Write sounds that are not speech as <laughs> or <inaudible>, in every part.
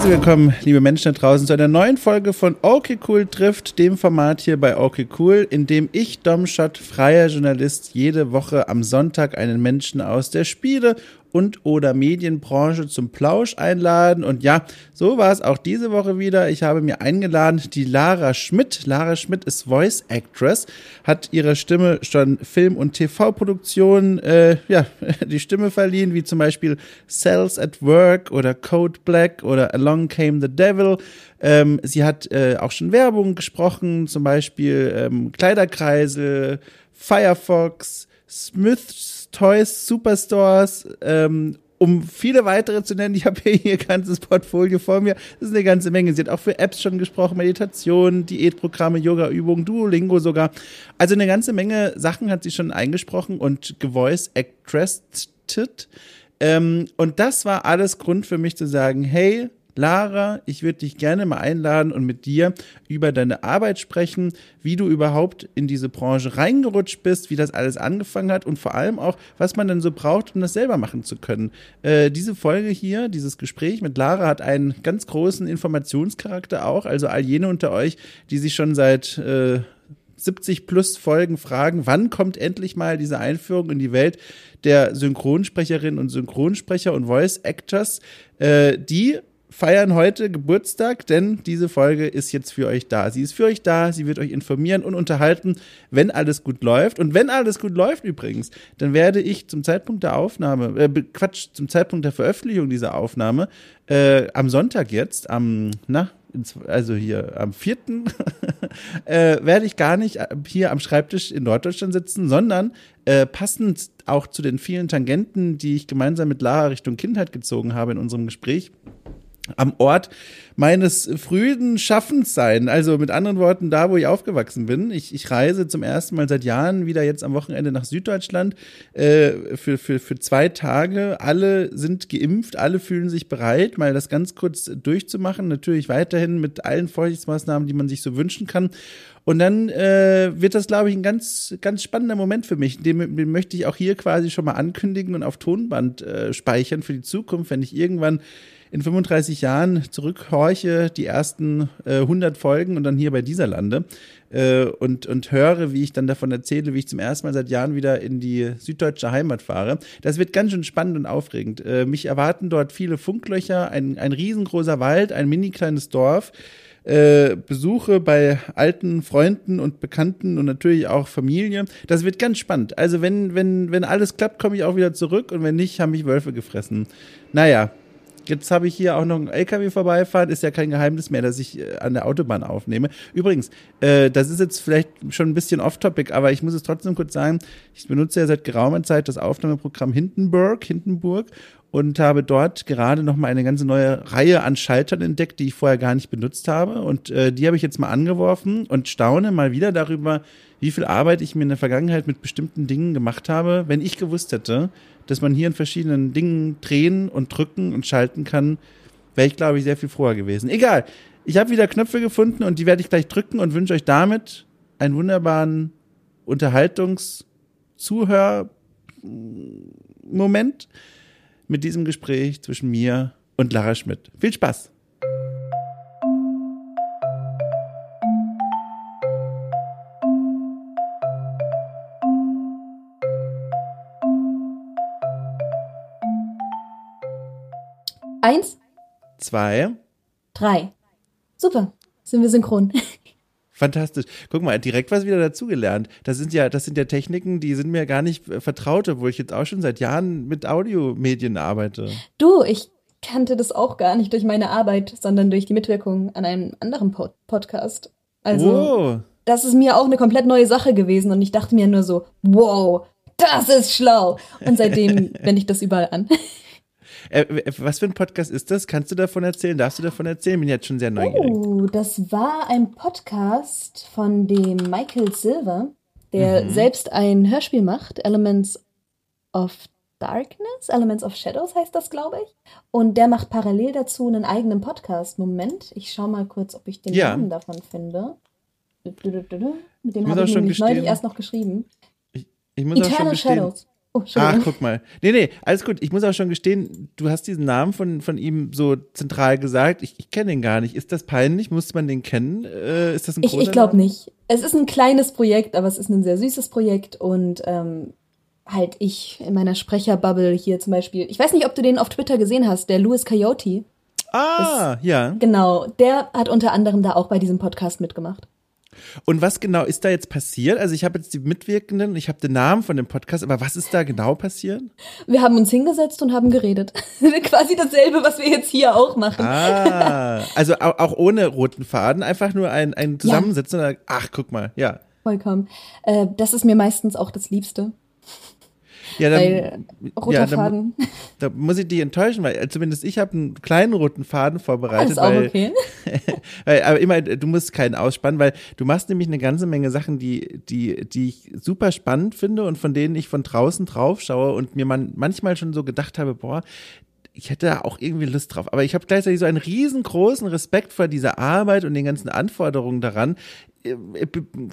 Herzlich willkommen, liebe Menschen da draußen, zu einer neuen Folge von Okay Cool trifft, dem Format hier bei Okay Cool, in dem ich, Domschott, freier Journalist, jede Woche am Sonntag einen Menschen aus der Spiele- und oder Medienbranche zum Plausch einladen. Und ja, so war es auch diese Woche wieder. Ich habe mir eingeladen die Lara Schmidt. Lara Schmidt ist Voice Actress, hat ihre Stimme schon Film- und TV-Produktionen äh, ja, <laughs> die Stimme verliehen, wie zum Beispiel Cells at Work oder Code Black oder Along Came the Devil. Ähm, sie hat äh, auch schon Werbung gesprochen, zum Beispiel ähm, Kleiderkreisel, Firefox, Smiths Toys, Superstores, ähm, um viele weitere zu nennen. Ich habe hier ihr ganzes Portfolio vor mir. Das ist eine ganze Menge. Sie hat auch für Apps schon gesprochen, Meditation, Diätprogramme, Yoga-Übungen, Duolingo sogar. Also eine ganze Menge Sachen hat sie schon eingesprochen und gevoice actressed. Ähm, und das war alles Grund für mich zu sagen, hey, Lara, ich würde dich gerne mal einladen und mit dir über deine Arbeit sprechen, wie du überhaupt in diese Branche reingerutscht bist, wie das alles angefangen hat und vor allem auch, was man denn so braucht, um das selber machen zu können. Äh, diese Folge hier, dieses Gespräch mit Lara hat einen ganz großen Informationscharakter auch. Also all jene unter euch, die sich schon seit äh, 70 plus Folgen fragen, wann kommt endlich mal diese Einführung in die Welt der Synchronsprecherinnen und Synchronsprecher und Voice Actors, äh, die feiern heute Geburtstag, denn diese Folge ist jetzt für euch da. Sie ist für euch da, sie wird euch informieren und unterhalten, wenn alles gut läuft. Und wenn alles gut läuft übrigens, dann werde ich zum Zeitpunkt der Aufnahme, äh, Quatsch, zum Zeitpunkt der Veröffentlichung dieser Aufnahme, äh, am Sonntag jetzt, am, na, also hier am vierten, <laughs> äh, werde ich gar nicht hier am Schreibtisch in Norddeutschland sitzen, sondern äh, passend auch zu den vielen Tangenten, die ich gemeinsam mit Lara Richtung Kindheit gezogen habe in unserem Gespräch, am Ort meines frühen Schaffens sein. Also mit anderen Worten, da, wo ich aufgewachsen bin. Ich, ich reise zum ersten Mal seit Jahren wieder jetzt am Wochenende nach Süddeutschland äh, für, für, für zwei Tage. Alle sind geimpft, alle fühlen sich bereit, mal das ganz kurz durchzumachen. Natürlich weiterhin mit allen Vorsichtsmaßnahmen, die man sich so wünschen kann. Und dann äh, wird das, glaube ich, ein ganz, ganz spannender Moment für mich. Den, den möchte ich auch hier quasi schon mal ankündigen und auf Tonband äh, speichern für die Zukunft, wenn ich irgendwann in 35 Jahren zurückhorche, die ersten äh, 100 Folgen und dann hier bei dieser lande äh, und, und höre, wie ich dann davon erzähle, wie ich zum ersten Mal seit Jahren wieder in die süddeutsche Heimat fahre. Das wird ganz schön spannend und aufregend. Äh, mich erwarten dort viele Funklöcher, ein, ein riesengroßer Wald, ein mini kleines Dorf. Äh, Besuche bei alten Freunden und Bekannten und natürlich auch Familie. Das wird ganz spannend. Also wenn, wenn, wenn alles klappt, komme ich auch wieder zurück und wenn nicht, haben mich Wölfe gefressen. Naja, Jetzt habe ich hier auch noch einen LKW vorbeifahren. Ist ja kein Geheimnis mehr, dass ich äh, an der Autobahn aufnehme. Übrigens, äh, das ist jetzt vielleicht schon ein bisschen off-topic, aber ich muss es trotzdem kurz sagen. Ich benutze ja seit geraumer Zeit das Aufnahmeprogramm Hindenburg, Hindenburg und habe dort gerade noch mal eine ganze neue Reihe an Schaltern entdeckt, die ich vorher gar nicht benutzt habe. Und äh, die habe ich jetzt mal angeworfen und staune mal wieder darüber, wie viel Arbeit ich mir in der Vergangenheit mit bestimmten Dingen gemacht habe, wenn ich gewusst hätte, dass man hier in verschiedenen Dingen drehen und drücken und schalten kann, wäre ich, glaube ich, sehr viel froher gewesen. Egal. Ich habe wieder Knöpfe gefunden und die werde ich gleich drücken und wünsche euch damit einen wunderbaren Unterhaltungszuhörmoment mit diesem Gespräch zwischen mir und Lara Schmidt. Viel Spaß! Eins. Zwei. Drei. Super. Sind wir synchron. <laughs> Fantastisch. Guck mal, direkt was wieder dazugelernt. Das sind ja, das sind ja Techniken, die sind mir gar nicht vertraut, obwohl ich jetzt auch schon seit Jahren mit Audiomedien arbeite. Du, ich kannte das auch gar nicht durch meine Arbeit, sondern durch die Mitwirkung an einem anderen Pod Podcast. Also, oh. das ist mir auch eine komplett neue Sache gewesen und ich dachte mir nur so, wow, das ist schlau. Und seitdem <laughs> wende ich das überall an. Äh, was für ein Podcast ist das? Kannst du davon erzählen? Darfst du davon erzählen? Bin jetzt schon sehr neugierig. Oh, das war ein Podcast von dem Michael Silver, der mhm. selbst ein Hörspiel macht, Elements of Darkness, Elements of Shadows heißt das, glaube ich. Und der macht parallel dazu einen eigenen Podcast. Moment, ich schau mal kurz, ob ich den ja. Namen davon finde. Mit dem habe ich nämlich neulich erst noch geschrieben. Ich, ich muss Eternal Shadows. Oh, Ach, guck mal. Nee, nee, alles gut. Ich muss auch schon gestehen, du hast diesen Namen von, von ihm so zentral gesagt. Ich, ich kenne ihn gar nicht. Ist das peinlich? Muss man den kennen? Äh, ist das ein Ich, ich glaube nicht. Es ist ein kleines Projekt, aber es ist ein sehr süßes Projekt und ähm, halt ich in meiner Sprecherbubble hier zum Beispiel. Ich weiß nicht, ob du den auf Twitter gesehen hast, der Louis Coyote. Ah, das, ja. Genau, der hat unter anderem da auch bei diesem Podcast mitgemacht. Und was genau ist da jetzt passiert? Also ich habe jetzt die Mitwirkenden, ich habe den Namen von dem Podcast, aber was ist da genau passiert? Wir haben uns hingesetzt und haben geredet. <laughs> Quasi dasselbe, was wir jetzt hier auch machen. Ah, also auch ohne roten Faden, einfach nur ein, ein Zusammensitzen. Ja. Ach, guck mal, ja. Vollkommen. Äh, das ist mir meistens auch das Liebste. Ja, dann, weil, roter ja, Faden. Da, da, muss ich dich enttäuschen, weil zumindest ich habe einen kleinen roten Faden vorbereitet. Das ist weil, auch okay. <laughs> weil, aber immer, du musst keinen ausspannen, weil du machst nämlich eine ganze Menge Sachen, die, die, die ich super spannend finde und von denen ich von draußen drauf schaue und mir man manchmal schon so gedacht habe, boah, ich hätte da auch irgendwie Lust drauf. Aber ich habe gleichzeitig so einen riesengroßen Respekt vor dieser Arbeit und den ganzen Anforderungen daran. Äh,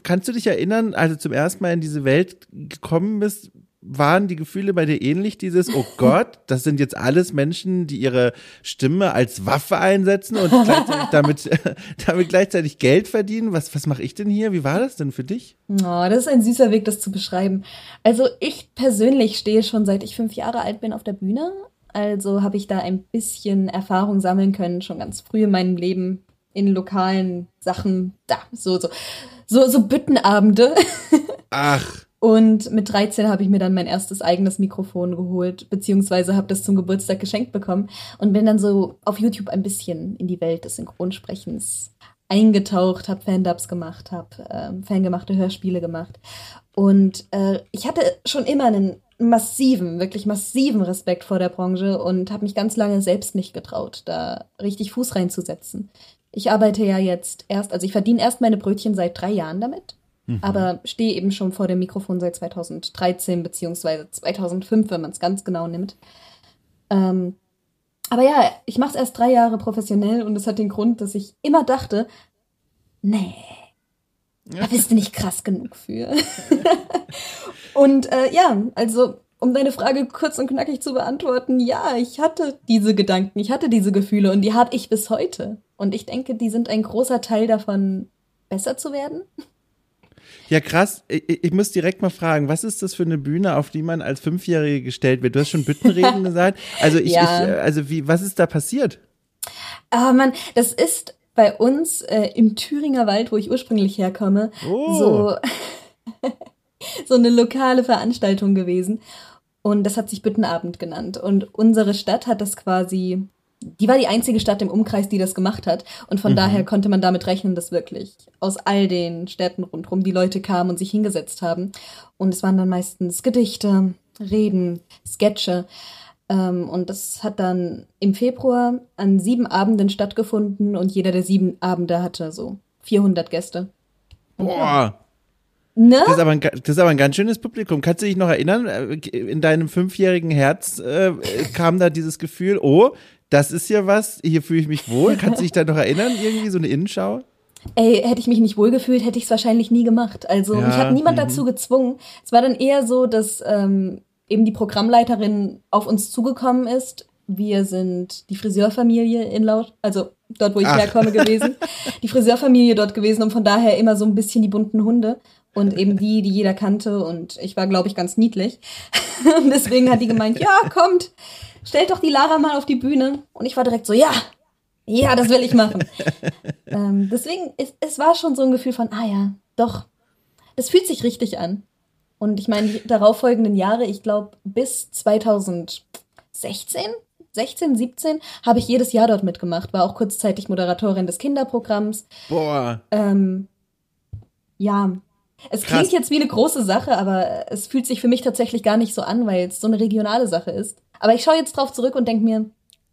kannst du dich erinnern, als du zum ersten Mal in diese Welt gekommen bist, waren die Gefühle bei dir ähnlich? Dieses, oh <laughs> Gott, das sind jetzt alles Menschen, die ihre Stimme als Waffe einsetzen und gleichzeitig damit, <laughs> damit gleichzeitig Geld verdienen. Was, was mache ich denn hier? Wie war das denn für dich? Oh, das ist ein süßer Weg, das zu beschreiben. Also ich persönlich stehe schon seit ich fünf Jahre alt bin auf der Bühne. Also habe ich da ein bisschen Erfahrung sammeln können, schon ganz früh in meinem Leben in lokalen Sachen, da, so, so, so, so Büttenabende. <laughs> Ach. Und mit 13 habe ich mir dann mein erstes eigenes Mikrofon geholt, beziehungsweise habe das zum Geburtstag geschenkt bekommen und bin dann so auf YouTube ein bisschen in die Welt des Synchronsprechens eingetaucht, habe Fan-Dubs gemacht, habe ähm, fangemachte Hörspiele gemacht. Und äh, ich hatte schon immer einen massiven, wirklich massiven Respekt vor der Branche und habe mich ganz lange selbst nicht getraut, da richtig Fuß reinzusetzen. Ich arbeite ja jetzt erst, also ich verdiene erst meine Brötchen seit drei Jahren damit Mhm. Aber stehe eben schon vor dem Mikrofon seit 2013 beziehungsweise 2005, wenn man es ganz genau nimmt. Ähm, aber ja, ich mache es erst drei Jahre professionell und das hat den Grund, dass ich immer dachte, nee, da bist du nicht krass genug für. <laughs> und äh, ja, also um deine Frage kurz und knackig zu beantworten, ja, ich hatte diese Gedanken, ich hatte diese Gefühle und die habe ich bis heute. Und ich denke, die sind ein großer Teil davon, besser zu werden. Ja, krass. Ich, ich, muss direkt mal fragen, was ist das für eine Bühne, auf die man als Fünfjährige gestellt wird? Du hast schon Büttenreden <laughs> gesagt. Also ich, ja. ich, also wie, was ist da passiert? Aber ah, man, das ist bei uns äh, im Thüringer Wald, wo ich ursprünglich herkomme, oh. so, <laughs> so eine lokale Veranstaltung gewesen. Und das hat sich Büttenabend genannt. Und unsere Stadt hat das quasi die war die einzige Stadt im Umkreis, die das gemacht hat. Und von mhm. daher konnte man damit rechnen, dass wirklich aus all den Städten rundherum die Leute kamen und sich hingesetzt haben. Und es waren dann meistens Gedichte, Reden, Sketche. Ähm, und das hat dann im Februar an sieben Abenden stattgefunden und jeder der sieben Abende hatte so 400 Gäste. Boah. Ne? Das, ist aber ein, das ist aber ein ganz schönes Publikum. Kannst du dich noch erinnern, äh, in deinem fünfjährigen Herz äh, kam da dieses Gefühl, oh, das ist ja was, hier fühle ich mich wohl. Kannst du dich da noch erinnern, irgendwie so eine Innenschau? Ey, hätte ich mich nicht wohlgefühlt, hätte ich es wahrscheinlich nie gemacht. Also ja, mich hat niemand -hmm. dazu gezwungen. Es war dann eher so, dass ähm, eben die Programmleiterin auf uns zugekommen ist. Wir sind die Friseurfamilie in Laut, also dort, wo ich Ach. herkomme, gewesen. <laughs> Die Friseurfamilie dort gewesen und von daher immer so ein bisschen die bunten Hunde und eben die, die jeder kannte. Und ich war, glaube ich, ganz niedlich. Und <laughs> deswegen hat die gemeint, ja, kommt, stellt doch die Lara mal auf die Bühne. Und ich war direkt so, ja, ja, das will ich machen. <laughs> ähm, deswegen, es, es war schon so ein Gefühl von, ah ja, doch, es fühlt sich richtig an. Und ich meine, die darauffolgenden Jahre, ich glaube, bis 2016, 16, 17, habe ich jedes Jahr dort mitgemacht, war auch kurzzeitig Moderatorin des Kinderprogramms. Boah. Ähm, ja, es Krass. klingt jetzt wie eine große Sache, aber es fühlt sich für mich tatsächlich gar nicht so an, weil es so eine regionale Sache ist. Aber ich schaue jetzt drauf zurück und denke mir,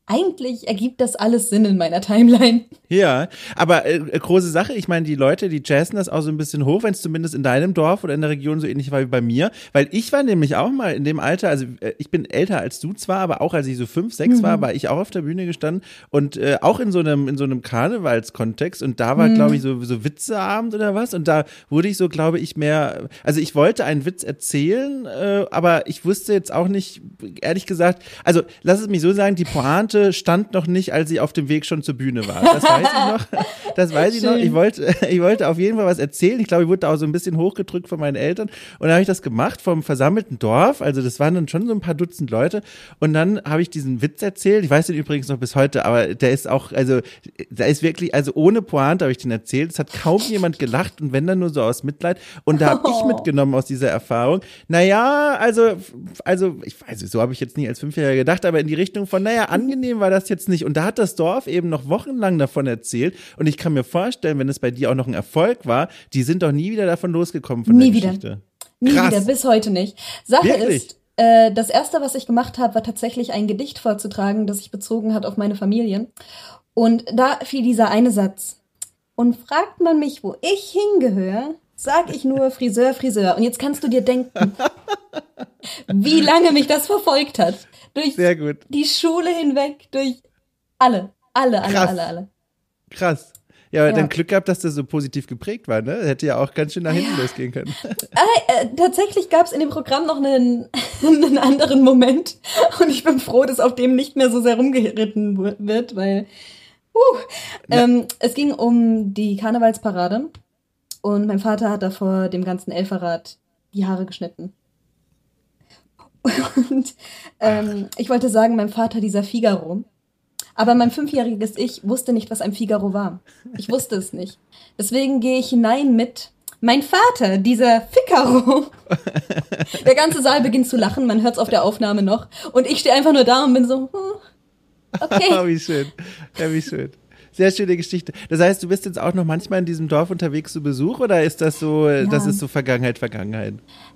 eigentlich ergibt das alles Sinn in meiner Timeline. Ja, aber äh, große Sache, ich meine, die Leute, die jazzen das auch so ein bisschen hoch, wenn es zumindest in deinem Dorf oder in der Region so ähnlich war wie bei mir, weil ich war nämlich auch mal in dem Alter, also äh, ich bin älter als du zwar, aber auch als ich so fünf, sechs mhm. war, war ich auch auf der Bühne gestanden und äh, auch in so einem in so einem Karnevalskontext und da war, mhm. glaube ich, so, so Witzeabend oder was und da wurde ich so, glaube ich, mehr, also ich wollte einen Witz erzählen, äh, aber ich wusste jetzt auch nicht, ehrlich gesagt, also lass es mich so sagen, die Pointe Tante stand noch nicht, als sie auf dem Weg schon zur Bühne war. Das weiß ich noch. <laughs> Das weiß ich noch. Ich wollte, <laughs> ich wollte auf jeden Fall was erzählen. Ich glaube, ich wurde da auch so ein bisschen hochgedrückt von meinen Eltern. Und dann habe ich das gemacht vom versammelten Dorf. Also das waren dann schon so ein paar Dutzend Leute. Und dann habe ich diesen Witz erzählt. Ich weiß den übrigens noch bis heute, aber der ist auch, also da ist wirklich, also ohne Pointe habe ich den erzählt. Es hat kaum <laughs> jemand gelacht und wenn dann nur so aus Mitleid. Und da habe oh. ich mitgenommen aus dieser Erfahrung. Naja, also, also ich weiß, so habe ich jetzt nie als Fünfjähriger gedacht, aber in die Richtung von, naja, angenehm angenehm war das jetzt nicht. Und da hat das Dorf eben noch wochenlang davon erzählt. Und ich kann mir vorstellen, wenn es bei dir auch noch ein Erfolg war, die sind doch nie wieder davon losgekommen von nie der Geschichte. Wieder. Nie Krass. wieder, bis heute nicht. Sache Wirklich? ist, äh, das erste, was ich gemacht habe, war tatsächlich ein Gedicht vorzutragen, das sich bezogen hat auf meine Familie. Und da fiel dieser eine Satz. Und fragt man mich, wo ich hingehöre, sag ich nur Friseur, Friseur. Und jetzt kannst du dir denken, <laughs> wie lange mich das verfolgt hat durch Sehr gut. die Schule hinweg, durch alle, alle, alle, Krass. alle, alle. Krass. Ja, aber ja. dann Glück gehabt, dass das so positiv geprägt war, ne? Hätte ja auch ganz schön nach hinten ja. losgehen können. <laughs> Äh, äh, tatsächlich gab es in dem Programm noch einen, <laughs> einen anderen Moment und ich bin froh, dass auf dem nicht mehr so sehr rumgeritten wird, weil uh, ähm, es ging um die Karnevalsparade und mein Vater hat da vor dem ganzen Elferrad die Haare geschnitten. Und ähm, ich wollte sagen, mein Vater dieser Figaro. Aber mein fünfjähriges Ich wusste nicht, was ein Figaro war. Ich wusste es nicht. Deswegen gehe ich hinein mit mein Vater, dieser Figaro. Der ganze Saal beginnt zu lachen, man hört es auf der Aufnahme noch. Und ich stehe einfach nur da und bin so, hm, okay. <laughs> wie schön. Ja, wie schön. Sehr schöne Geschichte. Das heißt, du bist jetzt auch noch manchmal in diesem Dorf unterwegs zu Besuch oder ist das so, ja. das ist so Vergangenheit, Vergangenheit?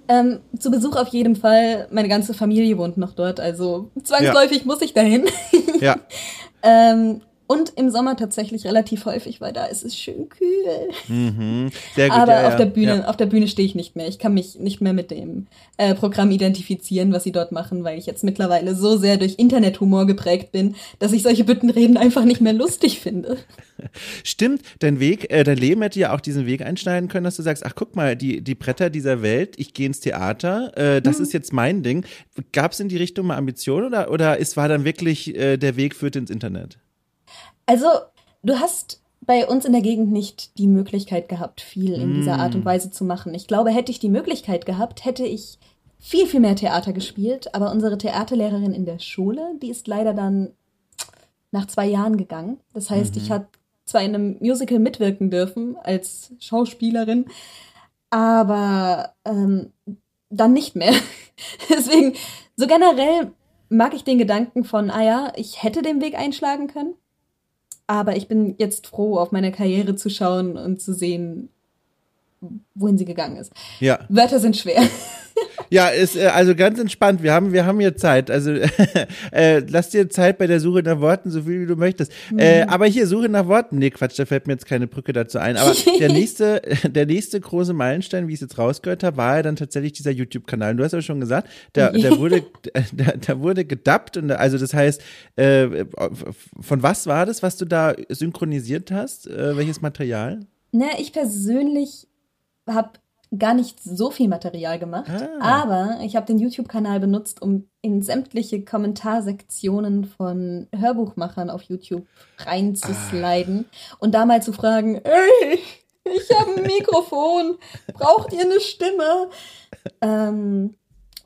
Ähm, zu Besuch auf jeden Fall. Meine ganze Familie wohnt noch dort, also zwangsläufig ja. muss ich dahin. Ja. <laughs> ähm, und im Sommer tatsächlich relativ häufig, weil da ist es schön kühl. Mhm. Sehr gut, Aber ja, auf der Bühne, ja. auf der Bühne stehe ich nicht mehr. Ich kann mich nicht mehr mit dem äh, Programm identifizieren, was sie dort machen, weil ich jetzt mittlerweile so sehr durch Internethumor geprägt bin, dass ich solche Büttenreden einfach nicht mehr lustig finde. <laughs> Stimmt, dein Weg, äh, dein Leben hätte ja auch diesen Weg einschneiden können, dass du sagst, ach guck mal, die, die Bretter dieser Welt, ich gehe ins Theater, äh, das mhm. ist jetzt mein Ding. Gab es in die Richtung mal Ambitionen oder, oder ist, war dann wirklich äh, der Weg führt ins Internet? Also, du hast bei uns in der Gegend nicht die Möglichkeit gehabt, viel in dieser Art und mm. Weise zu machen. Ich glaube, hätte ich die Möglichkeit gehabt, hätte ich viel, viel mehr Theater gespielt. Aber unsere Theaterlehrerin in der Schule, die ist leider dann nach zwei Jahren gegangen. Das heißt, mhm. ich habe zwar in einem Musical mitwirken dürfen als Schauspielerin, aber ähm, dann nicht mehr. <laughs> Deswegen, so generell mag ich den Gedanken von, ah ja, ich hätte den Weg einschlagen können. Aber ich bin jetzt froh, auf meine Karriere zu schauen und zu sehen, wohin sie gegangen ist. Ja. Wörter sind schwer. <laughs> Ja, ist äh, also ganz entspannt. Wir haben, wir haben hier Zeit. Also <laughs> äh, lass dir Zeit bei der Suche nach Worten, so viel wie du möchtest. Mhm. Äh, aber hier Suche nach Worten. Nee, Quatsch, da fällt mir jetzt keine Brücke dazu ein. Aber <laughs> der nächste, der nächste große Meilenstein, wie ich es jetzt rausgehört habe, war ja dann tatsächlich dieser YouTube-Kanal. Du hast ja schon gesagt, der, der wurde, der, der wurde gedubbt und also das heißt, äh, von was war das, was du da synchronisiert hast? Äh, welches Material? Na, ich persönlich habe gar nicht so viel Material gemacht, ah. aber ich habe den YouTube-Kanal benutzt, um in sämtliche Kommentarsektionen von Hörbuchmachern auf YouTube reinzusliden ah. und da mal zu fragen, ey, ich habe ein <laughs> Mikrofon, braucht ihr eine Stimme? Ähm,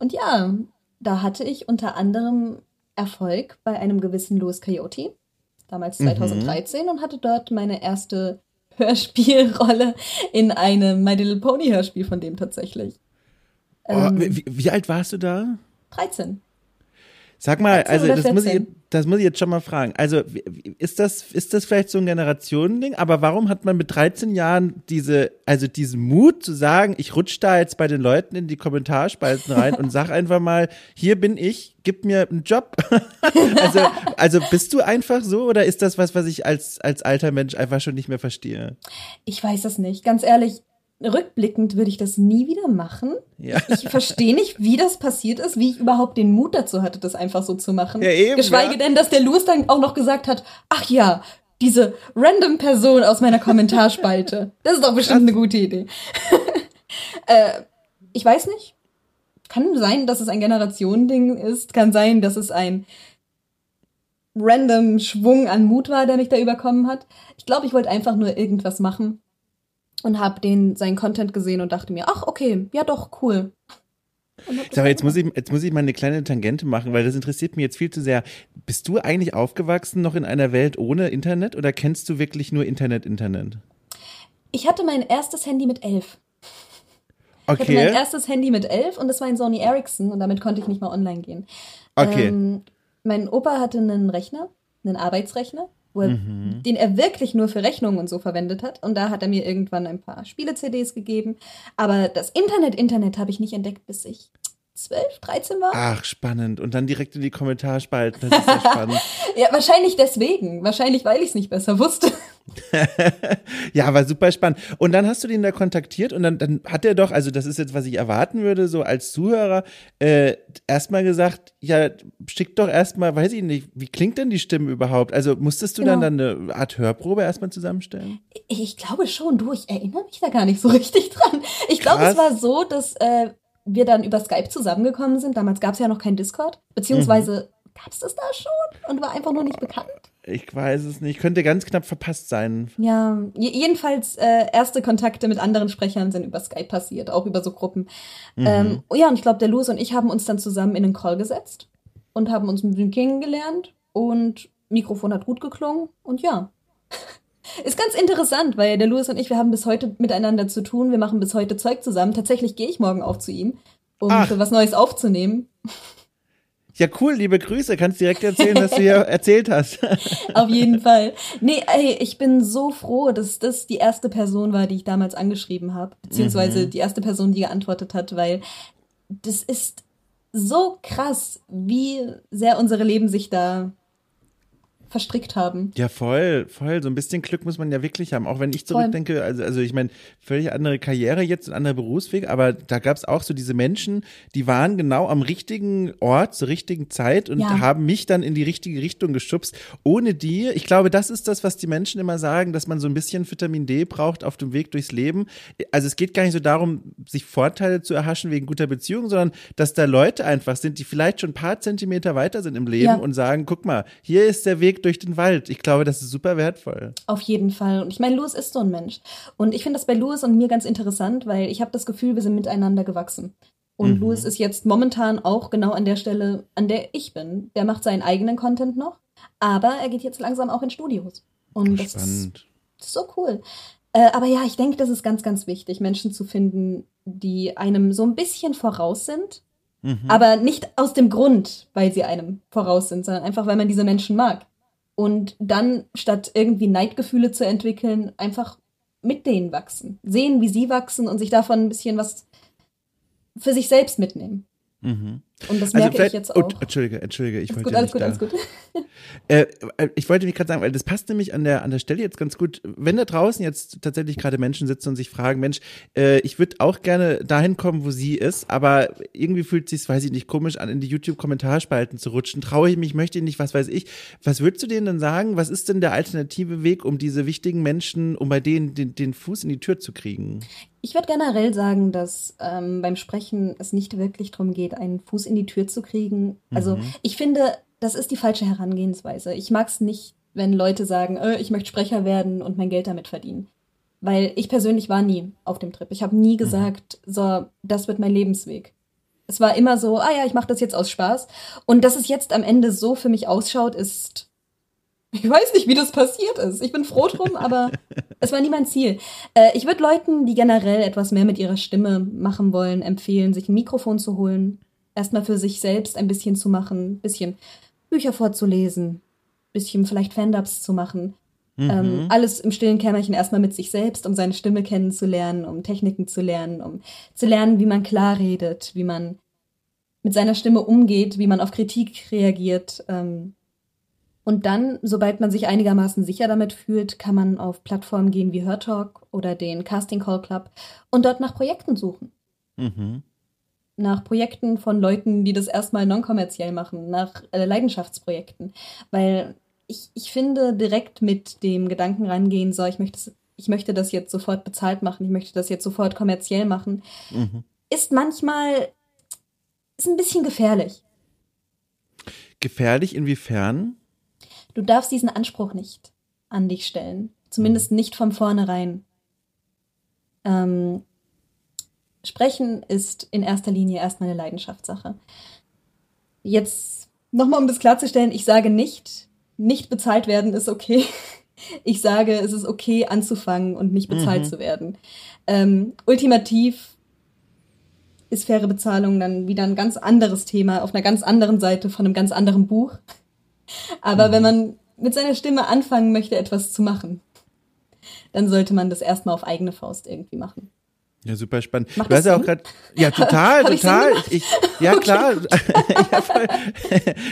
und ja, da hatte ich unter anderem Erfolg bei einem gewissen Louis Coyote, damals 2013, mhm. und hatte dort meine erste Hörspielrolle in einem My Little Pony Hörspiel von dem tatsächlich. Oh, ähm, wie, wie, alt warst du da? 13. Sag mal, also das muss, ich, das muss ich jetzt schon mal fragen. Also ist das, ist das vielleicht so ein Generationending? Aber warum hat man mit 13 Jahren diese, also diesen Mut zu sagen, ich rutsche da jetzt bei den Leuten in die Kommentarspalten rein und sag einfach mal, hier bin ich, gib mir einen Job. <laughs> also, also bist du einfach so oder ist das was, was ich als, als alter Mensch einfach schon nicht mehr verstehe? Ich weiß es nicht. Ganz ehrlich, rückblickend würde ich das nie wieder machen. Ja. Ich verstehe nicht, wie das passiert ist, wie ich überhaupt den Mut dazu hatte, das einfach so zu machen. Ja, eben, Geschweige ja. denn, dass der Louis dann auch noch gesagt hat, ach ja, diese random Person aus meiner Kommentarspalte. Das ist doch bestimmt eine gute Idee. <laughs> äh, ich weiß nicht. Kann sein, dass es ein Generationending ist. Kann sein, dass es ein random Schwung an Mut war, der mich da überkommen hat. Ich glaube, ich wollte einfach nur irgendwas machen und habe den seinen Content gesehen und dachte mir, ach okay, ja doch cool. Aber jetzt muss ich jetzt muss ich mal eine kleine Tangente machen, weil das interessiert mich jetzt viel zu sehr. Bist du eigentlich aufgewachsen noch in einer Welt ohne Internet oder kennst du wirklich nur Internet Internet? Ich hatte mein erstes Handy mit elf. Okay. Ich hatte mein erstes Handy mit elf und das war ein Sony Ericsson und damit konnte ich nicht mal online gehen. Okay. Ähm, mein Opa hatte einen Rechner, einen Arbeitsrechner wo er, mhm. den er wirklich nur für Rechnungen und so verwendet hat. Und da hat er mir irgendwann ein paar Spiele-CDs gegeben. Aber das Internet-Internet habe ich nicht entdeckt, bis ich 12, 13 war. Ach, spannend. Und dann direkt in die Kommentarspalten. Das ist ja <laughs> spannend. ja, wahrscheinlich deswegen. Wahrscheinlich, weil ich es nicht besser wusste. <laughs> ja, war super spannend. Und dann hast du den da kontaktiert und dann, dann hat er doch, also das ist jetzt, was ich erwarten würde, so als Zuhörer, äh, erstmal gesagt, ja, schick doch erstmal, weiß ich nicht, wie klingt denn die Stimme überhaupt? Also musstest du genau. dann, dann eine Art Hörprobe erstmal zusammenstellen? Ich, ich, glaube schon, du, ich erinnere mich da gar nicht so <laughs> richtig dran. Ich glaube, es war so, dass äh, wir dann über Skype zusammengekommen sind. Damals gab es ja noch kein Discord, beziehungsweise mhm. Gab es das da schon und war einfach nur nicht bekannt. Ich weiß es nicht. Könnte ganz knapp verpasst sein. Ja, jedenfalls äh, erste Kontakte mit anderen Sprechern sind über Skype passiert, auch über so Gruppen. Mhm. Ähm, oh ja, und ich glaube, der Louis und ich haben uns dann zusammen in einen Call gesetzt und haben uns mit dem kennengelernt und Mikrofon hat gut geklungen und ja. <laughs> Ist ganz interessant, weil der Louis und ich, wir haben bis heute miteinander zu tun, wir machen bis heute Zeug zusammen. Tatsächlich gehe ich morgen auf zu ihm, um Ach. was Neues aufzunehmen. Ja, cool, liebe Grüße. Kannst direkt erzählen, was du hier <laughs> erzählt hast. Auf jeden Fall. Nee, ey, ich bin so froh, dass das die erste Person war, die ich damals angeschrieben habe. Beziehungsweise mhm. die erste Person, die geantwortet hat, weil das ist so krass, wie sehr unsere Leben sich da verstrickt haben. Ja, voll, voll. So ein bisschen Glück muss man ja wirklich haben. Auch wenn ich zurückdenke, also, also ich meine, völlig andere Karriere jetzt, ein anderer Berufsweg, aber da gab es auch so diese Menschen, die waren genau am richtigen Ort, zur richtigen Zeit und ja. haben mich dann in die richtige Richtung geschubst. Ohne die, ich glaube, das ist das, was die Menschen immer sagen, dass man so ein bisschen Vitamin D braucht auf dem Weg durchs Leben. Also es geht gar nicht so darum, sich Vorteile zu erhaschen wegen guter Beziehung, sondern dass da Leute einfach sind, die vielleicht schon ein paar Zentimeter weiter sind im Leben ja. und sagen, guck mal, hier ist der Weg durch den Wald. Ich glaube, das ist super wertvoll. Auf jeden Fall. Und ich meine, Louis ist so ein Mensch. Und ich finde das bei Louis und mir ganz interessant, weil ich habe das Gefühl, wir sind miteinander gewachsen. Und mhm. Louis ist jetzt momentan auch genau an der Stelle, an der ich bin. Der macht seinen eigenen Content noch, aber er geht jetzt langsam auch in Studios. Und das ist, das ist so cool. Äh, aber ja, ich denke, das ist ganz, ganz wichtig, Menschen zu finden, die einem so ein bisschen voraus sind Mhm. Aber nicht aus dem Grund, weil sie einem voraus sind, sondern einfach, weil man diese Menschen mag. Und dann, statt irgendwie Neidgefühle zu entwickeln, einfach mit denen wachsen. Sehen, wie sie wachsen und sich davon ein bisschen was für sich selbst mitnehmen. Mhm. Und das also merke ich jetzt auch. Oh, Entschuldige, Entschuldige, ich alles wollte gut, alles gut, alles <laughs> gut. äh, ich wollte mich gerade sagen, weil das passt nämlich an der, an der Stelle jetzt ganz gut. Wenn da draußen jetzt tatsächlich gerade Menschen sitzen und sich fragen, Mensch, äh, ich würde auch gerne dahin kommen, wo sie ist, aber irgendwie fühlt sich, weiß ich nicht, komisch an, in die YouTube-Kommentarspalten zu rutschen. Traue ich mich, möchte ich nicht, was weiß ich. Was würdest du denen denn sagen? Was ist denn der alternative Weg, um diese wichtigen Menschen, um bei denen den, den Fuß in die Tür zu kriegen? Ich würde generell sagen, dass ähm, beim Sprechen es nicht wirklich darum geht, einen Fuß in die Tür zu kriegen. Also mhm. ich finde, das ist die falsche Herangehensweise. Ich mag es nicht, wenn Leute sagen, äh, ich möchte Sprecher werden und mein Geld damit verdienen. Weil ich persönlich war nie auf dem Trip. Ich habe nie mhm. gesagt, mhm. so, das wird mein Lebensweg. Es war immer so, ah ja, ich mache das jetzt aus Spaß. Und dass es jetzt am Ende so für mich ausschaut, ist <laughs> ich weiß nicht, wie das passiert ist. Ich bin froh drum, aber <laughs> es war nie mein Ziel. Äh, ich würde Leuten, die generell etwas mehr mit ihrer Stimme machen wollen, empfehlen, sich ein Mikrofon zu holen erstmal für sich selbst ein bisschen zu machen, ein bisschen Bücher vorzulesen, ein bisschen vielleicht Fandubs zu machen. Mhm. Ähm, alles im stillen Kämmerchen erstmal mit sich selbst, um seine Stimme kennenzulernen, um Techniken zu lernen, um zu lernen, wie man klar redet, wie man mit seiner Stimme umgeht, wie man auf Kritik reagiert. Ähm, und dann, sobald man sich einigermaßen sicher damit fühlt, kann man auf Plattformen gehen wie HerTalk oder den Casting Call Club und dort nach Projekten suchen. Mhm. Nach Projekten von Leuten, die das erstmal non-kommerziell machen, nach äh, Leidenschaftsprojekten. Weil ich, ich finde, direkt mit dem Gedanken rangehen, so, ich möchte, ich möchte das jetzt sofort bezahlt machen, ich möchte das jetzt sofort kommerziell machen, mhm. ist manchmal ist ein bisschen gefährlich. Gefährlich inwiefern? Du darfst diesen Anspruch nicht an dich stellen. Zumindest mhm. nicht von vornherein. Ähm, Sprechen ist in erster Linie erstmal eine Leidenschaftssache. Jetzt nochmal, um das klarzustellen, ich sage nicht, nicht bezahlt werden ist okay. <laughs> Ich sage, es ist okay anzufangen und nicht bezahlt mhm. zu werden. Ähm, ultimativ ist faire Bezahlung dann wieder ein ganz anderes Thema auf einer ganz anderen Seite von einem ganz anderen Buch. <laughs> Aber mhm. wenn man mit seiner Stimme anfangen möchte, etwas zu machen, dann sollte man das erstmal auf eigene Faust irgendwie machen. Ja, super spannend. Macht du hast ja auch gerade, ja, total, <laughs> total. Ich, ich, ja, klar. <laughs> ja, voll.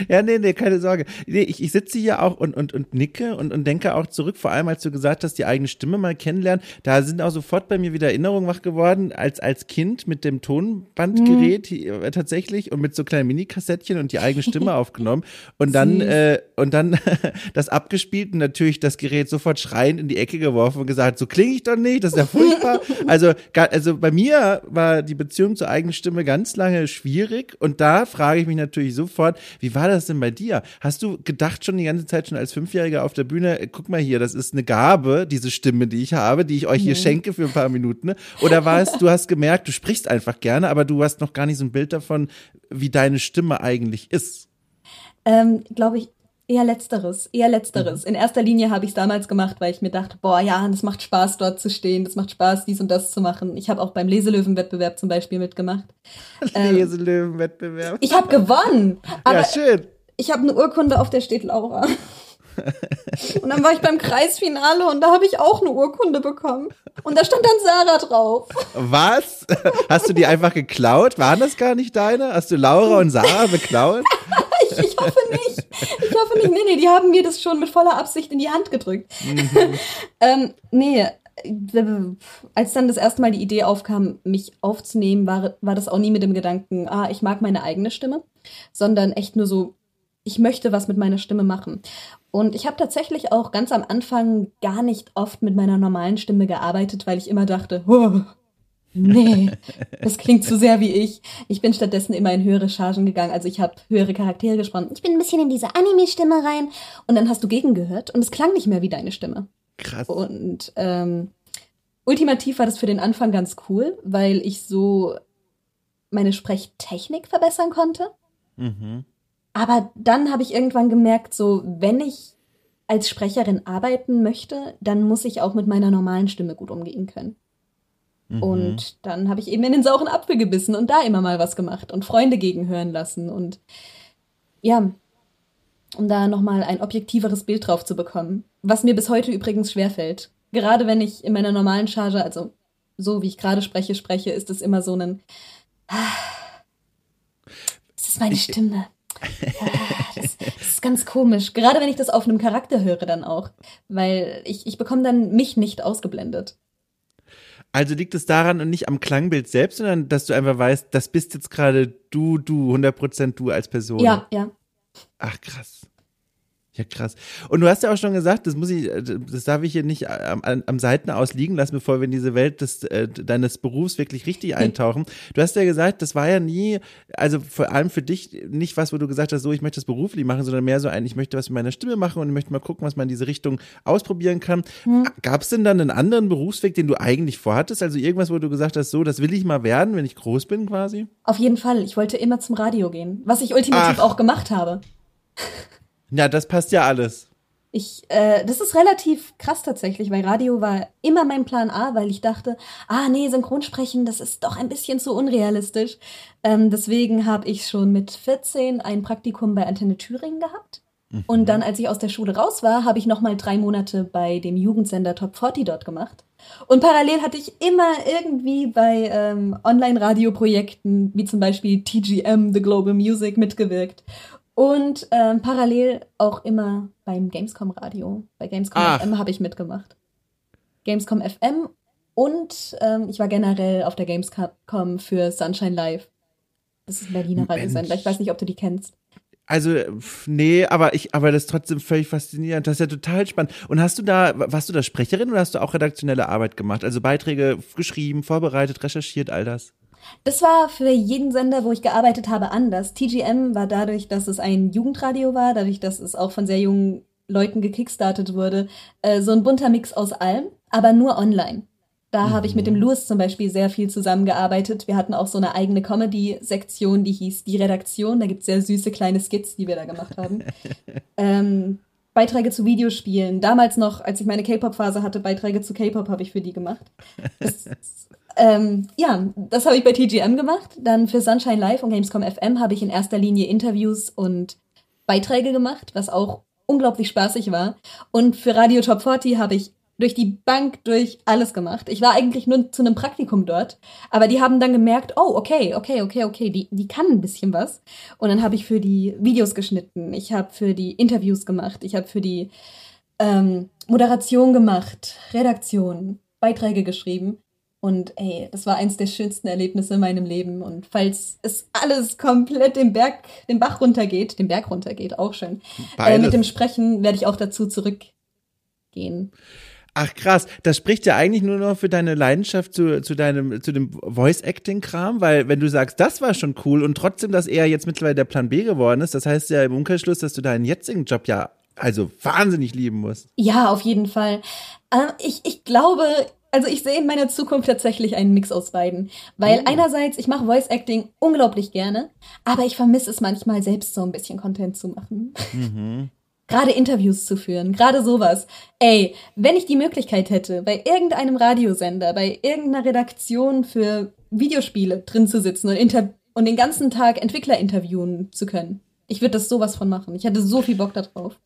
ja, nee, nee, keine Sorge. Nee, ich, ich sitze hier auch und, und, und nicke und, und denke auch zurück, vor allem als du gesagt hast, die eigene Stimme mal kennenlernen. Da sind auch sofort bei mir wieder Erinnerungen wach geworden, als, als Kind mit dem Tonbandgerät mhm. Äh, tatsächlich und mit so kleinen Mini-Kassettchen und die eigene Stimme <laughs> aufgenommen und dann, äh, und dann das abgespielt und natürlich das Gerät sofort schreiend in die Ecke geworfen und gesagt, so klinge ich doch nicht, das ist ja furchtbar. Also, also also bei mir war die Beziehung zur eigenen Stimme ganz lange schwierig und da frage ich mich natürlich sofort, wie war das denn bei dir? Hast du gedacht schon die ganze Zeit schon als Fünfjähriger auf der Bühne, äh, guck mal hier, das ist eine Gabe, diese Stimme, die ich habe, die ich euch hier schenke für ein paar Minuten? Ne? Oder war es, du hast gemerkt, du sprichst einfach gerne, aber du hast noch gar nicht so ein Bild davon, wie deine Stimme eigentlich ist? Ähm, Glaube ich, Eher letzteres, eher letzteres. Mhm. In erster Linie habe ich es damals gemacht, weil ich mir dachte, boah, ja, das macht Spaß, dort zu stehen, das macht Spaß, dies und das zu machen. Ich habe auch beim Leselöwen-Wettbewerb zum Beispiel mitgemacht. <laughs> Ähm, Leselöwen-Wettbewerb. Ich habe gewonnen. Aber ja, schön. Ich habe eine Urkunde, auf der steht Laura. <laughs> und dann war ich beim Kreisfinale und da habe ich auch eine Urkunde bekommen. Und da stand dann Sarah drauf. Was? Hast du die einfach geklaut? Waren das gar nicht deine? Hast du Laura und Sarah beklaut? <laughs> ich, <laughs> ich hoffe nicht. Ich hoffe nicht. Nee, nee, die haben mir das schon mit voller Absicht in die Hand gedrückt. Mhm. <laughs> ähm, nee, als dann das erste Mal die Idee aufkam, mich aufzunehmen, war, war das auch nie mit dem Gedanken, ah, ich mag meine eigene Stimme, sondern echt nur so, ich möchte was mit meiner Stimme machen. Und ich habe tatsächlich auch ganz am Anfang gar nicht oft mit meiner normalen Stimme gearbeitet, weil ich immer dachte, oh, nee, das klingt zu sehr wie ich. Ich bin stattdessen immer in höhere Chargen gegangen. Also ich habe höhere Charaktere gesprochen. Ich bin ein bisschen in diese Anime-Stimme rein. Und dann hast du gegengehört und es klang nicht mehr wie deine Stimme. Krass. Und ähm, ultimativ war das für den Anfang ganz cool, weil ich so meine Sprechtechnik verbessern konnte. Mhm. Aber dann habe ich irgendwann gemerkt, so wenn ich als Sprecherin arbeiten möchte, dann muss ich auch mit meiner normalen Stimme gut umgehen können. Mhm. Und dann habe ich eben in den sauren Apfel gebissen und da immer mal was gemacht und Freunde gegenhören lassen und ja, um da nochmal ein objektiveres Bild drauf zu bekommen. Was mir bis heute übrigens schwerfällt. Gerade wenn ich in meiner normalen Charge, also so wie ich gerade spreche, spreche, ist es immer so ein. Das ist meine Stimme. Das, das, ist ganz komisch. Gerade wenn ich das auf einem Charakter höre, dann auch. Weil ich, ich bekomme dann mich nicht ausgeblendet. Also liegt es daran und nicht am Klangbild selbst, sondern dass du einfach weißt, das bist jetzt gerade du, du, 100% du als Person. Ja, ja. Ach, krass. Ja, krass. Und du hast ja auch schon gesagt, das muss ich, äh, das darf ich hier nicht am, am Seiten aus liegen lassen, bevor wir in diese Welt des, äh, deines Berufs wirklich richtig eintauchen. Du hast ja gesagt, das war ja nie, also vor allem für dich nicht was, wo du gesagt hast, so, ich möchte das beruflich machen, sondern mehr so ein, ich möchte was mit meiner Stimme machen und ich möchte mal gucken, was man in diese Richtung ausprobieren kann. Hm. Gab es denn dann einen anderen Berufsweg, den du eigentlich vorhattest? Also irgendwas, wo du gesagt hast, so, das will ich mal werden, wenn ich groß bin quasi? Auf jeden Fall. Ich wollte immer zum Radio gehen, was ich ultimativ Ach. auch gemacht habe. <laughs> Ja, das passt ja alles. Ich, äh, das ist relativ krass tatsächlich, weil Radio war immer mein Plan A, weil ich dachte, ah nee, Synchronsprechen, das ist doch ein bisschen zu unrealistisch. Ähm, deswegen habe ich schon mit 14 ein Praktikum bei Antenne Thüringen gehabt. Mhm. Und dann, als ich aus der Schule raus war, habe ich noch mal drei Monate bei dem Jugendsender Top 40 dort gemacht. Und parallel hatte ich immer irgendwie bei ähm, Online-Radio-Projekten, wie zum Beispiel TGM, The Global Music, mitgewirkt. Und ähm, parallel auch immer beim Gamescom Radio. Bei Gamescom Ach. FM habe ich mitgemacht. Gamescom FM und ähm, ich war generell auf der Gamescom für Sunshine Live. Das ist ein Berliner Radiosender. Ich weiß nicht, ob du die kennst. Also, nee, aber ich, aber das ist trotzdem völlig faszinierend. Das ist ja total spannend. Und hast du da, warst du da Sprecherin oder hast du auch redaktionelle Arbeit gemacht? Also Beiträge geschrieben, vorbereitet, recherchiert, all das? Das war für jeden Sender, wo ich gearbeitet habe, anders. TGM war dadurch, dass es ein Jugendradio war, dadurch, dass es auch von sehr jungen Leuten gekickstartet wurde, äh, so ein bunter Mix aus allem, aber nur online. Da mhm. habe ich mit dem mhm. Louis zum Beispiel sehr viel zusammengearbeitet. Wir hatten auch so eine eigene Comedy-Sektion, die hieß Die Redaktion. Da gibt es sehr süße kleine Skits, die wir da gemacht haben. <laughs> ähm, Beiträge zu Videospielen. Damals noch, als ich meine K-Pop-Phase hatte, Beiträge zu K-Pop habe ich für die gemacht. <laughs> Das, ähm, ja, das habe ich bei TGM gemacht. Dann für Sunshine Live und Gamescom FM habe ich in erster Linie Interviews und Beiträge gemacht, was auch unglaublich spaßig war. Und für Radio Top 40 habe ich durch die Bank durch alles gemacht. Ich war eigentlich nur zu einem Praktikum dort, aber die haben dann gemerkt, oh, okay, okay, okay, okay, die, die kann ein bisschen was. Und dann habe ich für die Videos geschnitten, ich habe für die Interviews gemacht, ich habe für die ähm, Moderation gemacht, Redaktion, Beiträge geschrieben. Und ey, das war eins der schönsten Erlebnisse in meinem Leben. Und falls es alles komplett den Berg, den Bach runtergeht, den Berg runtergeht, auch schön. Äh, mit dem Sprechen werde ich auch dazu zurückgehen. Ach krass, das spricht ja eigentlich nur noch für deine Leidenschaft zu, zu deinem, zu dem Voice-Acting-Kram, weil wenn du sagst, das war schon cool und trotzdem, dass er jetzt mittlerweile der Plan B geworden ist, das heißt ja im Umkehrschluss, dass du deinen jetzigen Job ja also wahnsinnig lieben musst. Ja, auf jeden Fall. Ähm, ich, ich glaube, also ich sehe in meiner Zukunft tatsächlich einen Mix aus beiden. Weil oh. einerseits, ich mache Voice Acting unglaublich gerne, aber ich vermisse es manchmal selbst so ein bisschen Content zu machen. Mhm gerade Interviews zu führen, gerade sowas. Ey, wenn ich die Möglichkeit hätte, bei irgendeinem Radiosender, bei irgendeiner Redaktion für Videospiele drin zu sitzen und, inter und den ganzen Tag Entwickler interviewen zu können, ich würde das sowas von machen. Ich hätte so viel Bock darauf.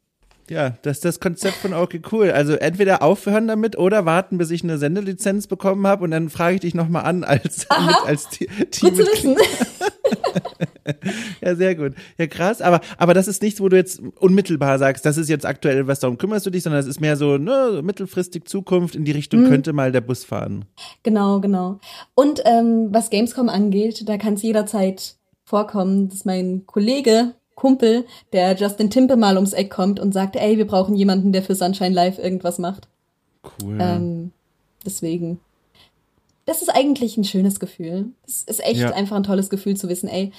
Ja, das ist das Konzept von okay cool. Also entweder aufhören damit oder warten, bis ich eine Sendelizenz bekommen habe und dann frage ich dich nochmal an als, als Teammitglied. <laughs> <laughs> ja, sehr gut. Ja, krass. Aber, aber das ist nichts, wo du jetzt unmittelbar sagst, das ist jetzt aktuell was, darum kümmerst du dich, sondern es ist mehr so ne, mittelfristig Zukunft in die Richtung, mhm. könnte mal der Bus fahren. Genau, genau. Und ähm, was Gamescom angeht, da kann es jederzeit vorkommen, dass mein Kollege, Kumpel, der Justin Timpe mal ums Eck kommt und sagt, ey, wir brauchen jemanden, der für Sunshine Live irgendwas macht. Cool. Ähm, deswegen das ist eigentlich ein schönes Gefühl. Es ist echt ja. einfach ein tolles Gefühl zu wissen, ey,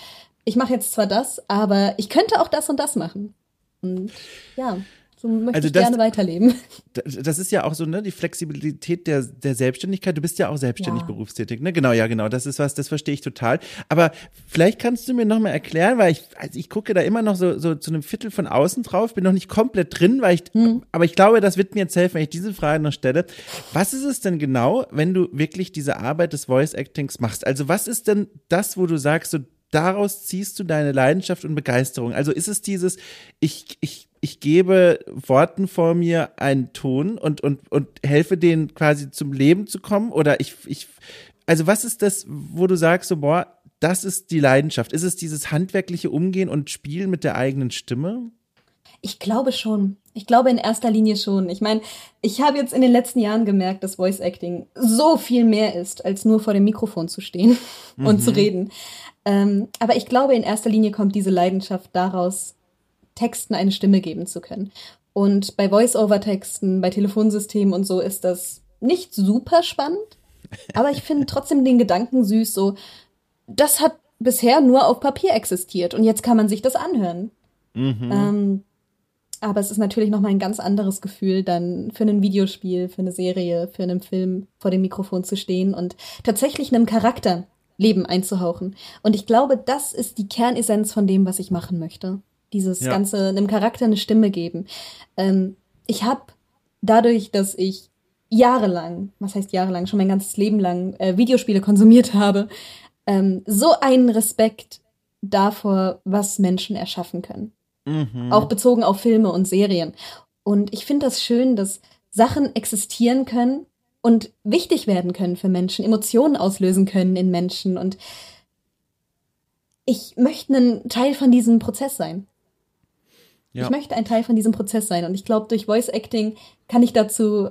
ich mache jetzt zwar das, aber ich könnte auch das und das machen. Und ja, so möchte also ich das, gerne weiterleben. <laughs> Das ist ja auch so, ne, die Flexibilität der, der Selbstständigkeit. Du bist ja auch selbstständig ja. berufstätig, ne? Genau, ja, genau. Das ist was, das verstehe ich total. Aber vielleicht kannst du mir nochmal erklären, weil ich, also ich gucke da immer noch so, so zu einem Viertel von außen drauf, bin noch nicht komplett drin, weil ich, hm. aber ich glaube, das wird mir jetzt helfen, wenn ich diese Frage noch stelle. Was ist es denn genau, wenn du wirklich diese Arbeit des Voice Actings machst? Also was ist denn das, wo du sagst, so, daraus ziehst du deine Leidenschaft und Begeisterung? Also ist es dieses, ich, ich, ich gebe Worten vor mir einen Ton und, und, und helfe denen quasi zum Leben zu kommen? Oder ich, ich, also was ist das, wo du sagst, so, boah, das ist die Leidenschaft? Ist es dieses handwerkliche Umgehen und Spielen mit der eigenen Stimme? Ich glaube schon. Ich glaube in erster Linie schon. Ich meine, ich habe jetzt in den letzten Jahren gemerkt, dass Voice Acting so viel mehr ist, als nur vor dem Mikrofon zu stehen <laughs> und mhm. zu reden. Ähm, aber ich glaube, in erster Linie kommt diese Leidenschaft daraus, Texten eine Stimme geben zu können. Und bei Voice-Over-Texten, bei Telefonsystemen und so ist das nicht super spannend. Aber ich finde trotzdem den Gedanken süß, so, das hat bisher nur auf Papier existiert und jetzt kann man sich das anhören. Mhm. Ähm, aber es ist natürlich nochmal ein ganz anderes Gefühl, dann für ein Videospiel, für eine Serie, für einen Film vor dem Mikrofon zu stehen und tatsächlich einem Charakter Leben einzuhauchen. Und ich glaube, das ist die Kernessenz von dem, was ich machen möchte. Dieses ja. Ganze, einem Charakter eine Stimme geben. Ähm, ich habe dadurch, dass ich jahrelang, was heißt jahrelang, schon mein ganzes Leben lang äh, Videospiele konsumiert habe, ähm, so einen Respekt davor, was Menschen erschaffen können. Mhm. Auch bezogen auf Filme und Serien. Und ich finde das schön, dass Sachen existieren können und wichtig werden können für Menschen, Emotionen auslösen können in Menschen. Und ich möchte ein Teil von diesem Prozess sein. Ja. Ich möchte ein Teil von diesem Prozess sein. Und ich glaube, durch Voice Acting kann ich dazu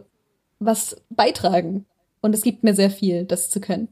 was beitragen. Und es gibt mir sehr viel, das zu können.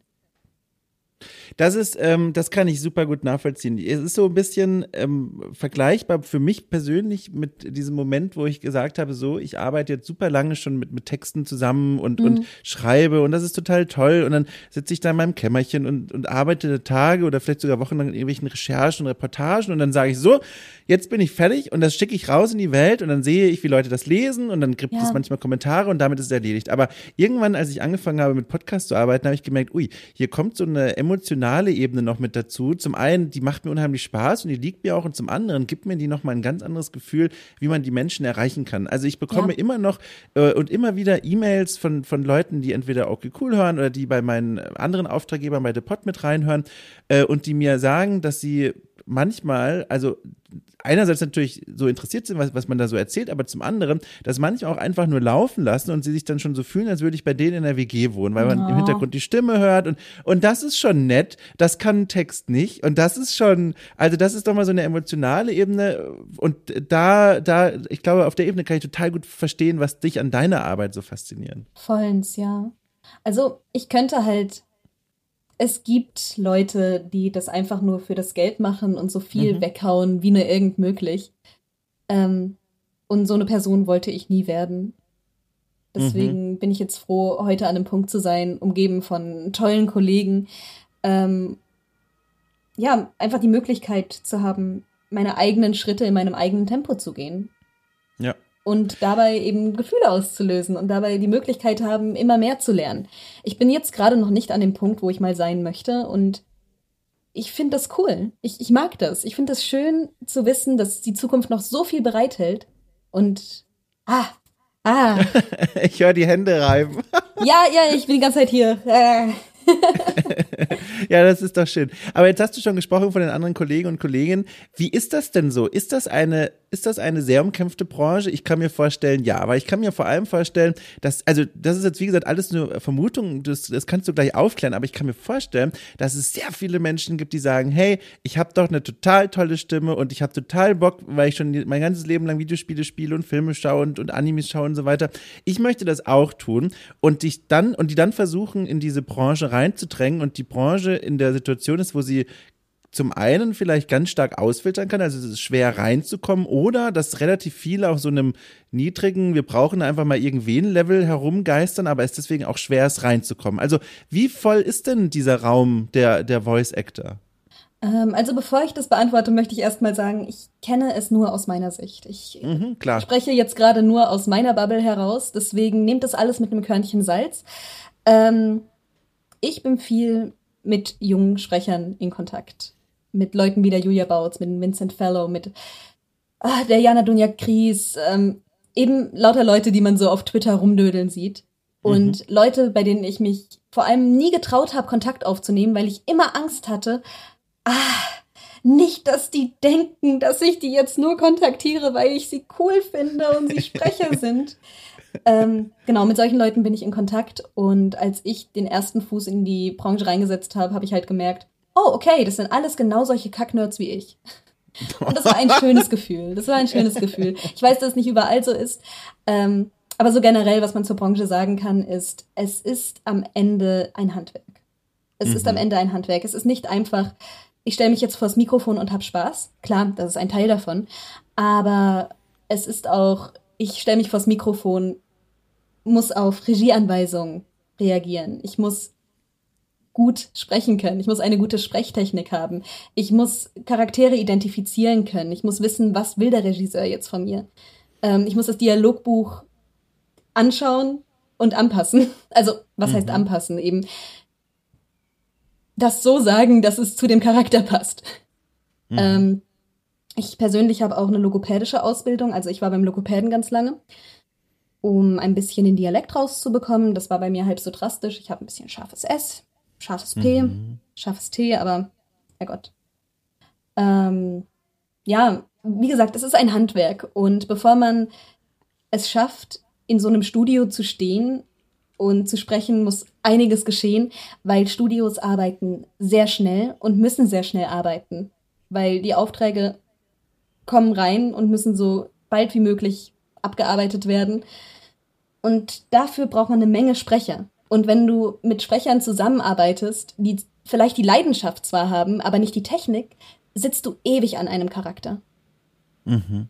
Das ist, ähm, das kann ich super gut nachvollziehen. Es ist so ein bisschen ähm, vergleichbar für mich persönlich mit diesem Moment, wo ich gesagt habe, so, ich arbeite jetzt super lange schon mit, mit Texten zusammen und, mhm. und schreibe und das ist total toll. Und dann sitze ich da in meinem Kämmerchen und, und arbeite Tage oder vielleicht sogar Wochen lang in irgendwelchen Recherchen und Reportagen und dann sage ich so, jetzt bin ich fertig und das schicke ich raus in die Welt und dann sehe ich, wie Leute das lesen und dann gibt ja. es manchmal Kommentare und damit ist es erledigt. Aber irgendwann, als ich angefangen habe, mit Podcasts zu arbeiten, habe ich gemerkt, ui, hier kommt so eine emotionale Ebene noch mit dazu. Zum einen, die macht mir unheimlich Spaß und die liegt mir auch und zum anderen gibt mir die noch mal ein ganz anderes Gefühl, wie man die Menschen erreichen kann. Also ich bekomme ja. immer noch äh, und immer wieder E-Mails von, von Leuten, die entweder okay cool hören oder die bei meinen anderen Auftraggebern bei The Pod mit reinhören äh, und die mir sagen, dass sie manchmal, also einerseits natürlich so interessiert sind, was, was man da so erzählt, aber zum anderen, dass manche auch einfach nur laufen lassen und sie sich dann schon so fühlen, als würde ich bei denen in der WG wohnen, weil man oh. im Hintergrund die Stimme hört und, und das ist schon nett. Das kann ein Text nicht und das ist schon, also das ist doch mal so eine emotionale Ebene und da, da, ich glaube, auf der Ebene kann ich total gut verstehen, was dich an deiner Arbeit so fasziniert. Vollends, ja. Also ich könnte halt es gibt Leute, die das einfach nur für das Geld machen und so viel mhm. weghauen, wie nur irgend möglich. Ähm, und so eine Person wollte ich nie werden. Deswegen mhm. bin ich jetzt froh, heute an einem Punkt zu sein, umgeben von tollen Kollegen. Ähm, ja, einfach die Möglichkeit zu haben, meine eigenen Schritte in meinem eigenen Tempo zu gehen. Ja und dabei eben Gefühle auszulösen und dabei die Möglichkeit haben, immer mehr zu lernen. Ich bin jetzt gerade noch nicht an dem Punkt, wo ich mal sein möchte und ich finde das cool. Ich, ich mag das. Ich finde es das schön zu wissen, dass die Zukunft noch so viel bereithält und ah, ah. <laughs> ich höre die Hände reiben. <laughs> ja, ja, ich bin die ganze Zeit hier. <laughs> Ja, das ist doch schön. Aber jetzt hast du schon gesprochen von den anderen Kollegen und Kolleginnen. Wie ist das denn so? Ist das eine, ist das eine sehr umkämpfte Branche? Ich kann mir vorstellen, ja, aber ich kann mir vor allem vorstellen, dass, also, das ist jetzt, wie gesagt, alles nur Vermutung, das, das kannst du gleich aufklären, aber ich kann mir vorstellen, dass es sehr viele Menschen gibt, die sagen, hey, ich habe doch eine total tolle Stimme und ich habe total Bock, weil ich schon mein ganzes Leben lang Videospiele spiele und Filme schaue und, und Animes schaue und so weiter. Ich möchte das auch tun und dich dann, und die dann versuchen, in diese Branche reinzudrängen und die Branche in der Situation ist, wo sie zum einen vielleicht ganz stark ausfiltern kann, also es ist schwer reinzukommen, oder dass relativ viele auf so einem niedrigen, wir brauchen einfach mal irgendwen Level herumgeistern, aber es deswegen auch schwer ist reinzukommen. Also wie voll ist denn dieser Raum der, der Voice Actor? Ähm, also bevor ich das beantworte, möchte ich erstmal sagen, ich kenne es nur aus meiner Sicht. Ich mhm, spreche jetzt gerade nur aus meiner Bubble heraus, deswegen nehmt das alles mit einem Körnchen Salz. Ähm, ich bin viel mit jungen Sprechern in Kontakt. Mit Leuten wie der Julia Bautz, mit Vincent Fellow, mit ah, der Jana Dunja Kries, ähm, eben lauter Leute, die man so auf Twitter rumdödeln sieht. Und mhm. Leute, bei denen ich mich vor allem nie getraut habe, Kontakt aufzunehmen, weil ich immer Angst hatte, ah, nicht, dass die denken, dass ich die jetzt nur kontaktiere, weil ich sie cool finde und sie Sprecher <laughs> sind ähm, genau, mit solchen Leuten bin ich in Kontakt und als ich den ersten Fuß in die Branche reingesetzt habe, habe ich halt gemerkt, oh, okay, das sind alles genau solche Kacknerds wie ich. Und das war ein schönes Gefühl. Das war ein schönes Gefühl. Ich weiß, dass es nicht überall so ist. Ähm, aber so generell, was man zur Branche sagen kann, ist, es ist am Ende ein Handwerk. Es mhm. ist am mhm. Ende ein Handwerk. Es ist nicht einfach, ich stelle mich jetzt vors Mikrofon und habe Spaß. Klar, das ist ein Teil davon. Aber es ist auch, ich stelle mich vors Mikrofon muss auf Regieanweisungen reagieren. Ich muss gut sprechen können. Ich muss eine gute Sprechtechnik haben. Ich muss Charaktere identifizieren können. Ich muss wissen, was will der Regisseur jetzt von mir. Ähm, ich muss das Dialogbuch anschauen und anpassen. <laughs> Also, was mhm. heißt anpassen? Eben das so sagen, dass es zu dem Charakter passt. Mhm. Ähm, ich persönlich habe auch eine logopädische Ausbildung. Also ich war beim Logopäden ganz lange. um ein bisschen den Dialekt rauszubekommen. Das war bei mir halb so drastisch. Ich habe ein bisschen scharfes S, scharfes P, mhm. scharfes T, aber Herrgott. Ähm, ja, wie gesagt, es ist ein Handwerk. Und bevor man es schafft, in so einem Studio zu stehen und zu sprechen, muss einiges geschehen, weil Studios arbeiten sehr schnell und müssen sehr schnell arbeiten, weil die Aufträge kommen rein und müssen so bald wie möglich abgearbeitet werden. Und dafür braucht man eine Menge Sprecher. Und wenn du mit Sprechern zusammenarbeitest, die vielleicht die Leidenschaft zwar haben, aber nicht die Technik, sitzt du ewig an einem Charakter. Mhm.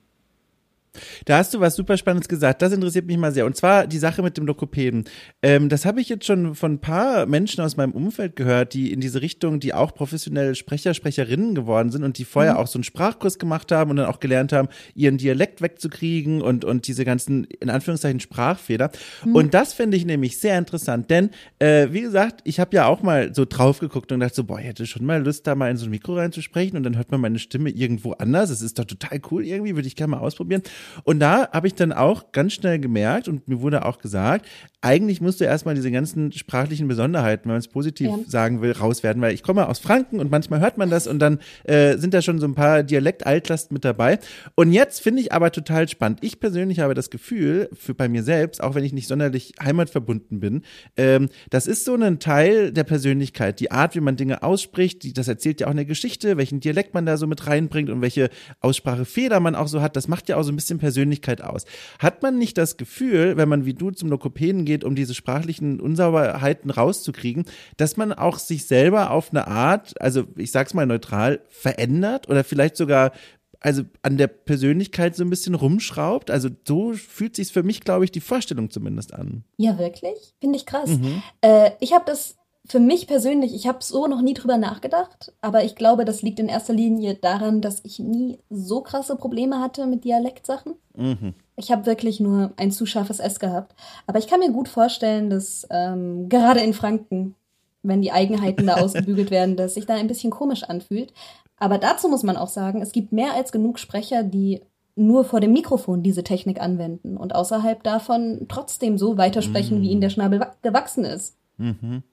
Da hast du was super Spannendes gesagt. Das interessiert mich mal sehr. Und zwar die Sache mit dem Lokopäden. Ähm, das habe ich jetzt schon von ein paar Menschen aus meinem Umfeld gehört, die in diese Richtung, die auch professionelle Sprecher, Sprecherinnen geworden sind und die vorher mhm. auch so einen Sprachkurs gemacht haben und dann auch gelernt haben, ihren Dialekt wegzukriegen und, und diese ganzen, in Anführungszeichen, Sprachfehler. Mhm. Und das finde ich nämlich sehr interessant, denn, äh, wie gesagt, ich habe ja auch mal so drauf geguckt und dachte so, boah, ich hätte schon mal Lust, da mal in so ein Mikro reinzusprechen und dann hört man meine Stimme irgendwo anders. Das ist doch total cool irgendwie, würde ich gerne mal ausprobieren. Und da habe ich dann auch ganz schnell gemerkt und mir wurde auch gesagt, eigentlich musst du erstmal diese ganzen sprachlichen Besonderheiten, wenn man es positiv ja. sagen will, rauswerden, weil ich komme aus Franken und manchmal hört man das und dann äh, sind da schon so ein paar Dialekt-Altlasten mit dabei. Und jetzt finde ich aber total spannend. Ich persönlich habe das Gefühl, für bei mir selbst, auch wenn ich nicht sonderlich heimatverbunden bin, ähm, das ist so ein Teil der Persönlichkeit, die Art, wie man Dinge ausspricht, die, das erzählt ja auch eine Geschichte, welchen Dialekt man da so mit reinbringt und welche Aussprachefehler man auch so hat. Das macht ja auch so ein bisschen Persönlichkeit Persönlichkeit aus. Hat man nicht das Gefühl, wenn man wie du zum Lokopäden geht, um diese sprachlichen Unsauberheiten rauszukriegen, dass man auch sich selber auf eine Art, also ich sag's mal neutral, verändert oder vielleicht sogar also an der Persönlichkeit so ein bisschen rumschraubt. Also so fühlt sich für mich, glaube ich, die Vorstellung zumindest an. Ja, wirklich? Finde ich krass. Mhm. Äh, ich habe das für mich persönlich, ich habe so noch nie drüber nachgedacht, aber ich glaube, das liegt in erster Linie daran, dass ich nie so krasse Probleme hatte mit Dialektsachen. Mhm. Ich habe wirklich nur ein zu scharfes S gehabt. Aber ich kann mir gut vorstellen, dass ähm, gerade in Franken, wenn die Eigenheiten da <laughs> ausgebügelt werden, dass sich da ein bisschen komisch anfühlt. Aber dazu muss man auch sagen, es gibt mehr als genug Sprecher, die nur vor dem Mikrofon diese Technik anwenden und außerhalb davon trotzdem so weitersprechen, mhm. wie ihnen der Schnabel gewachsen ist. Mhm.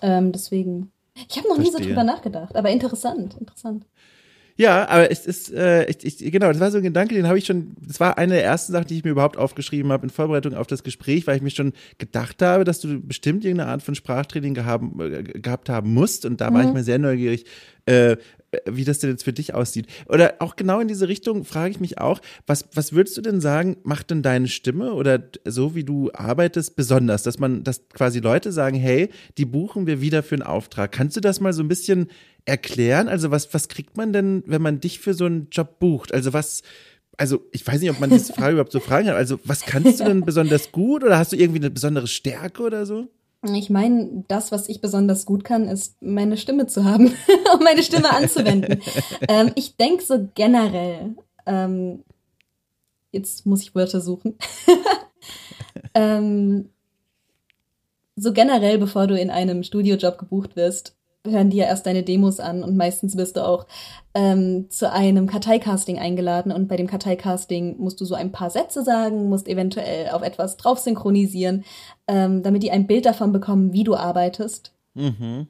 Ähm, deswegen. Ich habe noch Verstehe. nie so drüber nachgedacht, aber interessant, interessant. Ja, aber es ist, äh, ich, ich, genau, das war so ein Gedanke, den habe ich schon, das war eine der ersten Sachen, die ich mir überhaupt aufgeschrieben habe in Vorbereitung auf das Gespräch, weil ich mir schon gedacht habe, dass du bestimmt irgendeine Art von Sprachtraining gehabt, äh, gehabt haben musst und da mhm. war ich mhm. mir sehr neugierig, äh, wie das denn jetzt für dich aussieht. Oder auch genau in diese Richtung frage ich mich auch, was, was würdest du denn sagen, macht denn deine Stimme oder so wie du arbeitest besonders, dass man, dass quasi Leute sagen, hey, die buchen wir wieder für einen Auftrag. Kannst du das mal so ein bisschen erklären? Also was, was kriegt man denn, wenn man dich für so einen Job bucht? Also was, also ich weiß nicht, ob man diese Frage überhaupt so fragen kann. Also was kannst du denn <laughs> besonders gut oder hast du irgendwie eine besondere Stärke oder so? Ich meine, das, was ich besonders gut kann, ist meine Stimme zu haben und <laughs> meine Stimme anzuwenden. <laughs> ähm, ich denke so generell, ähm, jetzt muss ich Wörter suchen. <laughs> ähm, so generell, bevor du in einem Studiojob gebucht wirst, hören die ja erst deine Demos an und meistens wirst du auch ähm, zu einem Karteicasting eingeladen und bei dem Karteicasting musst du so ein paar Sätze sagen, musst eventuell auf etwas drauf synchronisieren, ähm, damit die ein Bild davon bekommen, wie du arbeitest mhm.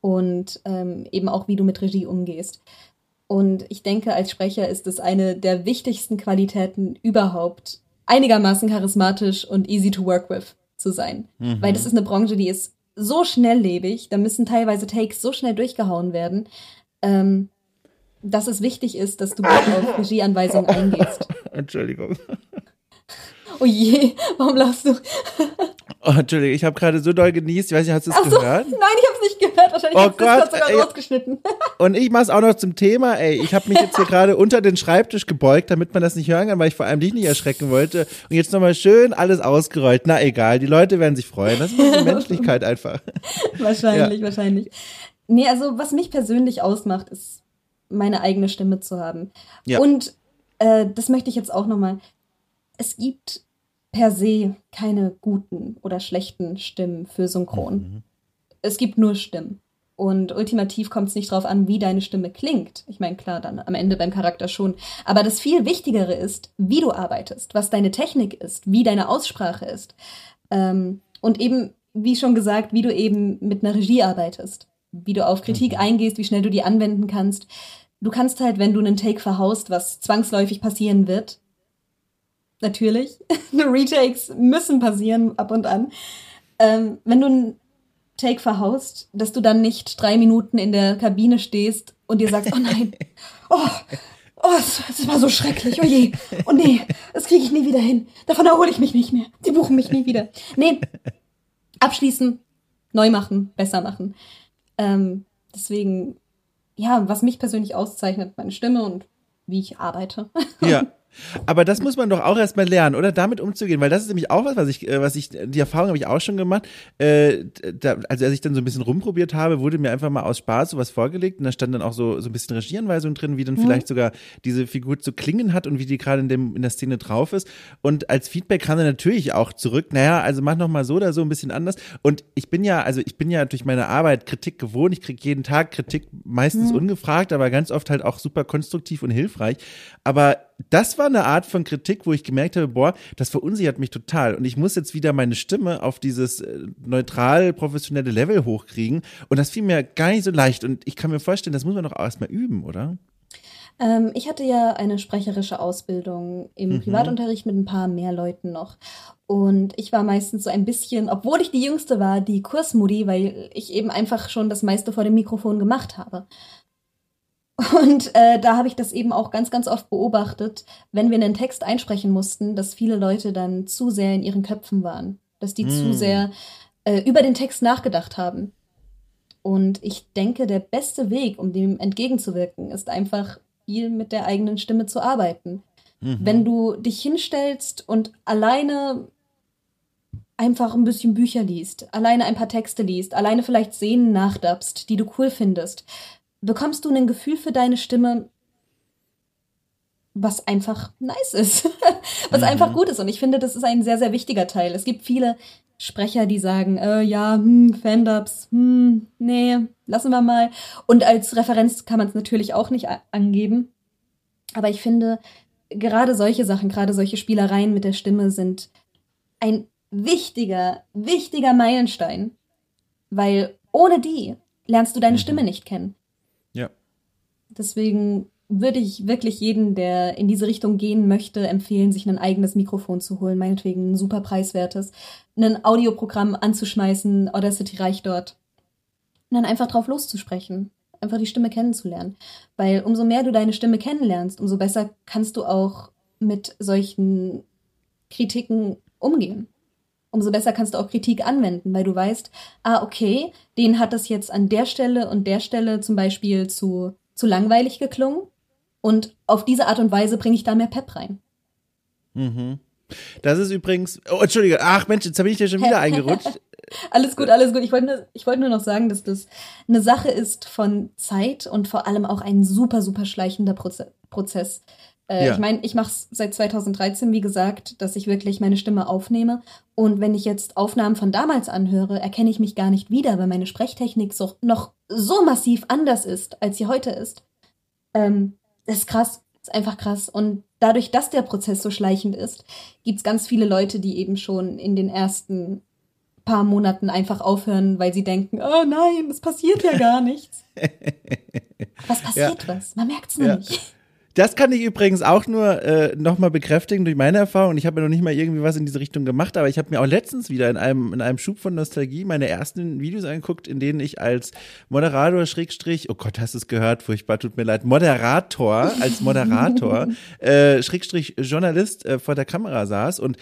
und ähm, eben auch, wie du mit Regie umgehst. Und ich denke, als Sprecher ist es eine der wichtigsten Qualitäten überhaupt, einigermaßen charismatisch und easy to work with zu sein. Mhm. Weil das ist eine Branche, die ist so schnelllebig, da müssen teilweise Takes so schnell durchgehauen werden, ähm, dass es wichtig ist, dass du <laughs> auf Regieanweisungen eingehst. Entschuldigung. Oh je, warum lachst du? oh, Entschuldigung, ich habe gerade so doll genießt. Ich weiß nicht, hast du es so, gehört? Nein, ich habe es nicht gehört. Wahrscheinlich oh Gott, sogar ey. rausgeschnitten. <laughs> Und ich mache es auch noch zum Thema. Ey, ich habe mich jetzt hier gerade unter den Schreibtisch gebeugt, damit man das nicht hören kann, weil ich vor allem dich nicht erschrecken wollte. Und jetzt nochmal schön alles ausgerollt. Na egal, die Leute werden sich freuen. Das ist die <laughs> Menschlichkeit einfach. wahrscheinlich, ja. wahrscheinlich. Nee, also was mich persönlich ausmacht, ist meine eigene Stimme zu haben. Ja. Und äh, das möchte ich jetzt auch nochmal. Es gibt per se keine guten oder schlechten Stimmen für Synchron. Mhm. Es gibt nur Stimmen. Und ultimativ kommt es nicht drauf an, wie deine Stimme klingt. Ich meine, klar, dann am Ende beim Charakter schon. Aber das viel Wichtigere ist, wie du arbeitest, was deine Technik ist, wie deine Aussprache ist. Ähm, und eben, wie schon gesagt, wie du eben mit einer Regie arbeitest. Wie du auf Kritik mhm. eingehst, wie schnell du die anwenden kannst. Du kannst halt, wenn du einen Take verhaust, was zwangsläufig passieren wird, natürlich, <laughs> Retakes müssen passieren ab und an. Ähm, wenn du einen Take verhaust, dass du dann nicht drei Minuten in der Kabine stehst und dir sagst, oh nein, <laughs> oh, oh, das war so schrecklich, oh je, oh nee, das kriege ich nie wieder hin. Davon erhole ich mich nicht mehr. Die buchen mich nie wieder. Nee, abschließen, neu machen, besser machen. Ähm, deswegen, ja, was mich persönlich auszeichnet, meine Stimme und wie ich arbeite. Ja. <laughs> Aber das muss man doch auch erstmal lernen, oder damit umzugehen, weil das ist nämlich auch was, was ich, äh, was ich, die Erfahrung habe ich auch schon gemacht. Äh, da, also als ich dann so ein bisschen rumprobiert habe, wurde mir einfach mal aus Spaß sowas vorgelegt und da stand dann auch so, so ein bisschen Regieanweisung drin, wie dann mhm. vielleicht sogar diese Figur zu klingen hat und wie die gerade in, dem in der Szene drauf ist. Und als Feedback kam dann natürlich auch zurück, naja, also mach noch mal so oder so ein bisschen anders. Und ich bin ja, also ich bin ja durch meine Arbeit Kritik gewohnt. Ich kriege jeden Tag Kritik, meistens mhm. ungefragt, aber ganz oft halt auch super konstruktiv und hilfreich. Aber das war eine Art von Kritik, wo ich gemerkt habe, boah, das verunsichert mich total. Und ich muss jetzt wieder meine Stimme auf dieses äh, neutral professionelle Level hochkriegen. Und das fiel mir gar nicht so leicht. Und ich kann mir vorstellen, das muss man doch erstmal üben, oder? Ähm, ich hatte ja eine sprecherische Ausbildung im mhm. Privatunterricht mit ein paar mehr Leuten noch. Und ich war meistens so ein bisschen, obwohl ich die Jüngste war, die Kursmudi, weil ich eben einfach schon das meiste vor dem Mikrofon gemacht habe. Und äh, da habe ich das eben auch ganz, ganz oft beobachtet, wenn wir einen Text einsprechen mussten, dass viele Leute dann zu sehr in ihren Köpfen waren, dass die mm. zu hm. sehr äh, über den Text nachgedacht haben. Und ich denke, der beste Weg, um dem entgegenzuwirken, ist einfach viel mit der eigenen Stimme zu arbeiten. Mhm. Wenn du dich hinstellst und alleine einfach ein bisschen Bücher liest, alleine ein paar Texte liest, alleine vielleicht Szenen nachdabst, die du cool findest, bekommst du ein Gefühl für deine Stimme, was einfach nice ist, <laughs> was mhm. einfach gut ist. Und ich finde, das ist ein sehr, sehr wichtiger Teil. Es gibt viele Sprecher, die sagen, äh, ja, hm, Fandubs, hm, nee, lassen wir mal. Und als Referenz kann man es natürlich auch nicht angeben. Aber ich finde, gerade solche Sachen, gerade solche Spielereien mit der Stimme sind ein wichtiger, wichtiger Meilenstein. Weil ohne die lernst du deine mhm. Stimme nicht kennen. Deswegen würde ich wirklich jeden, der in diese Richtung gehen möchte, empfehlen, sich ein eigenes Mikrofon zu holen, meinetwegen ein super preiswertes, ein Audioprogramm anzuschmeißen, Audacity reicht dort. Und dann einfach drauf loszusprechen, einfach die Stimme kennenzulernen. Weil umso mehr du deine Stimme kennenlernst, umso besser kannst du auch mit solchen Kritiken umgehen. Umso besser kannst du auch Kritik anwenden, weil du weißt, ah, okay, den hat das jetzt an der Stelle und der Stelle zum Beispiel zu zu langweilig geklungen. Und auf diese Art und Weise bringe ich da mehr Pep rein. Mhm. Das ist übrigens, oh, Entschuldige, ach Mensch, jetzt bin ich dir schon wieder <laughs> eingerutscht. alles gut, alles gut. Ich wollte nur, ich wollte nur noch sagen, dass das eine Sache ist von Zeit und vor allem auch ein super, super schleichender Proze Prozess. Äh, ja. Ich meine, ich mache es seit 2013, wie gesagt, dass ich wirklich meine Stimme aufnehme. Und wenn ich jetzt Aufnahmen von damals anhöre, erkenne ich mich gar nicht wieder, weil meine Sprechtechnik so, noch so massiv anders ist, als sie heute ist. Ähm, das ist krass, das ist einfach krass. Und dadurch, dass der Prozess so schleichend ist, gibt es ganz viele Leute, die eben schon in den ersten paar Monaten einfach aufhören, weil sie denken, oh nein, es passiert ja gar nichts. <laughs> was passiert ja. was? Man merkt es ja. nicht. Das kann ich übrigens auch nur äh, nochmal bekräftigen durch meine Erfahrung. Ich habe ja noch nicht mal irgendwie was in diese Richtung gemacht, aber ich habe mir auch letztens wieder in einem, in einem Schub von Nostalgie meine ersten Videos angeguckt, in denen ich als Moderator, Schrägstrich, oh Gott, hast du es gehört, furchtbar, tut mir leid, Moderator, als Moderator, <laughs> äh, Schrägstrich Journalist äh, vor der Kamera saß und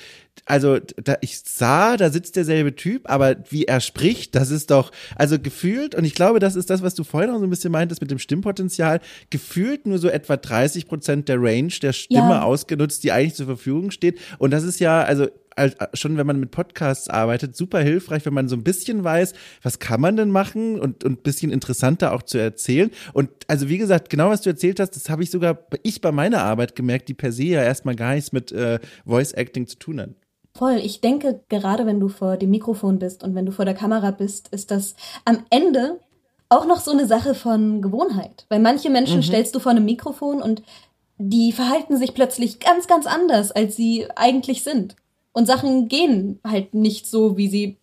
also da, ich sah, da sitzt derselbe Typ, aber wie er spricht, das ist doch, also gefühlt, und ich glaube, das ist das, was du vorhin auch so ein bisschen meintest mit dem Stimmpotenzial, gefühlt nur so etwa 30 Prozent der Range der Stimme ja. ausgenutzt, die eigentlich zur Verfügung steht. Und das ist ja, also schon wenn man mit Podcasts arbeitet, super hilfreich, wenn man so ein bisschen weiß, was kann man denn machen und und bisschen interessanter auch zu erzählen. Und also wie gesagt, genau was du erzählt hast, das habe ich sogar ich bei meiner Arbeit gemerkt, die per se ja erstmal gar nichts mit äh, Voice Acting zu tun hat. Voll. Ich denke, gerade wenn du vor dem Mikrofon bist und wenn du vor der Kamera bist, ist das am Ende auch noch so eine Sache von Gewohnheit. Weil manche Menschen mhm. stellst du vor einem Mikrofon und die verhalten sich plötzlich ganz, ganz anders, als sie eigentlich sind. Und Sachen gehen halt nicht so, wie sie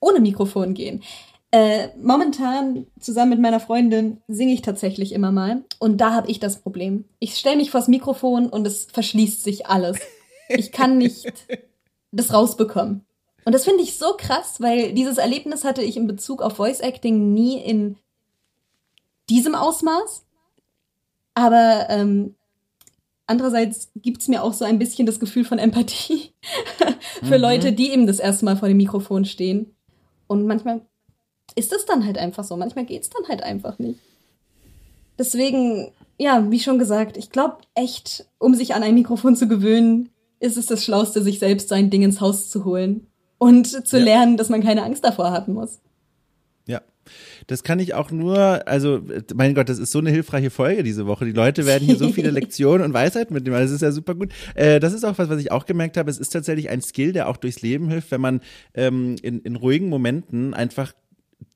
ohne Mikrofon gehen. Äh, momentan zusammen mit meiner Freundin singe ich tatsächlich immer mal. Und da habe ich das Problem. Ich stelle mich vors Mikrofon und es verschließt sich alles. Ich kann nicht <laughs> das rausbekommen. Und das finde ich so krass, weil dieses Erlebnis hatte ich in Bezug auf Voice Acting nie in diesem Ausmaß. Aber ähm, andererseits gibt's mir auch so ein bisschen das Gefühl von Empathie <laughs> für mhm. Leute, die eben das erste Mal vor dem Mikrofon stehen. Und manchmal ist es dann halt einfach so. Manchmal geht's dann halt einfach nicht. Deswegen, ja, wie schon gesagt, ich glaube echt, um sich an ein Mikrofon zu gewöhnen, ist es das Schlauste, sich selbst sein Ding ins Haus zu holen und zu ja. lernen, dass man keine Angst davor haben muss. Ja. Das kann ich auch nur, also mein Gott, das ist so eine hilfreiche Folge diese Woche. Die Leute werden hier so viele <laughs> Lektionen und Weisheiten mitnehmen. Das ist ja super gut. Äh, das ist auch was, was ich auch gemerkt habe. Es ist tatsächlich ein Skill, der auch durchs Leben hilft, wenn man ähm, in, in ruhigen Momenten einfach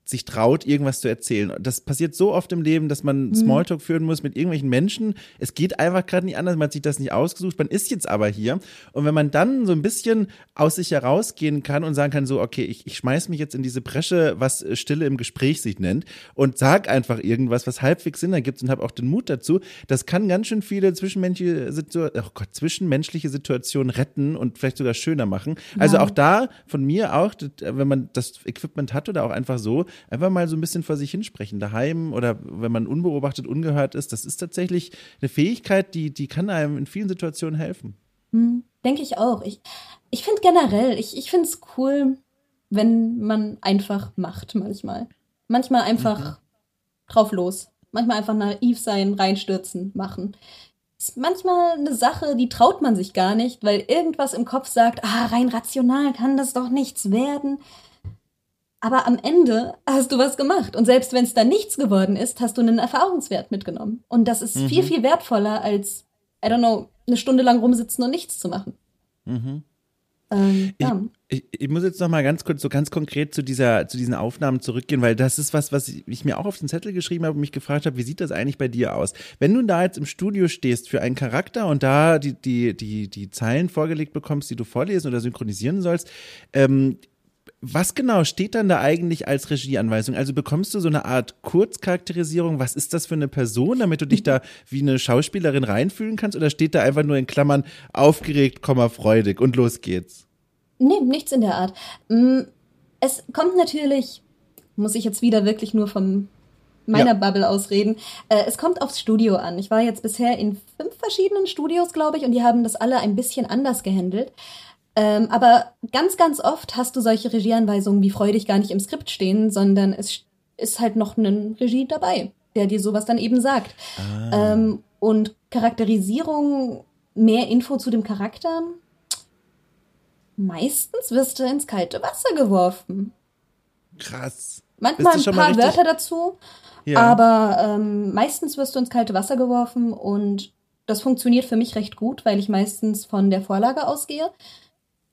sich traut, irgendwas zu erzählen. Das passiert so oft im Leben, dass man mhm. Smalltalk führen muss mit irgendwelchen Menschen. Es geht einfach gerade nicht anders, man hat sich das nicht ausgesucht, man ist jetzt aber hier. Und wenn man dann so ein bisschen aus sich herausgehen kann und sagen kann, so, okay, ich, ich schmeiß mich jetzt in diese Bresche, was Stille im Gespräch sich nennt, und sag einfach irgendwas, was halbwegs Sinn ergibt und habe auch den Mut dazu, das kann ganz schön viele zwischenmenschliche, Situ oh Gott, zwischenmenschliche Situationen retten und vielleicht sogar schöner machen. Also ja. Also auch da von mir auch, wenn man das Equipment hat oder auch einfach so, einfach mal so ein bisschen vor sich hinsprechen, daheim oder wenn man unbeobachtet, ungehört ist. Das ist tatsächlich eine Fähigkeit, die, die kann einem in vielen Situationen helfen. Hm, Denke ich auch. Ich, ich finde generell, ich, ich finde es cool, wenn man einfach macht manchmal. Manchmal einfach mhm. drauf los. Manchmal einfach naiv sein, reinstürzen, machen. Ist manchmal eine Sache, die traut man sich gar nicht, weil irgendwas im Kopf sagt, ah, rein rational kann das doch nichts werden. Aber am Ende hast du was gemacht. Und selbst wenn es da nichts geworden ist, hast du einen Erfahrungswert mitgenommen. Und das ist mhm. viel, viel wertvoller als, I don't know, eine Stunde lang rumsitzen und nichts zu machen. Mhm. Ähm, ja. ich, ich, ich, muss jetzt noch mal ganz kurz, so ganz konkret zu dieser, zu diesen Aufnahmen zurückgehen, weil das ist was, was ich mir auch auf den Zettel geschrieben habe und mich gefragt habe, wie sieht das eigentlich bei dir aus? Wenn du da jetzt im Studio stehst für einen Charakter und da die, die, die, die Zeilen vorgelegt bekommst, die du vorlesen oder synchronisieren sollst, ähm, was genau steht dann da eigentlich als Regieanweisung? Also bekommst du so eine Art Kurzcharakterisierung? Was ist das für eine Person, damit du dich da <laughs> wie eine Schauspielerin reinfühlen kannst? Oder steht da einfach nur in Klammern aufgeregt, freudig und los geht's? Nee, nichts in der Art. Mm, es kommt natürlich, muss ich jetzt wieder wirklich nur von meiner ja. Bubble ausreden. Äh, es kommt aufs Studio an. Ich war jetzt bisher in fünf verschiedenen Studios, glaube ich, und die haben das alle ein bisschen anders gehandelt. Ähm, aber ganz, ganz oft hast du solche Regieanweisungen wie freudig gar nicht im Skript stehen, sondern es ist halt noch ein Regie dabei, der dir sowas dann eben sagt. Ah. Ähm, und Charakterisierung, mehr Info zu dem Charakter. Meistens wirst du ins kalte Wasser geworfen. Krass. Manchmal ein paar Wörter dazu, ja. aber ähm, meistens wirst du ins kalte Wasser geworfen und das funktioniert für mich recht gut, weil ich meistens von der Vorlage ausgehe.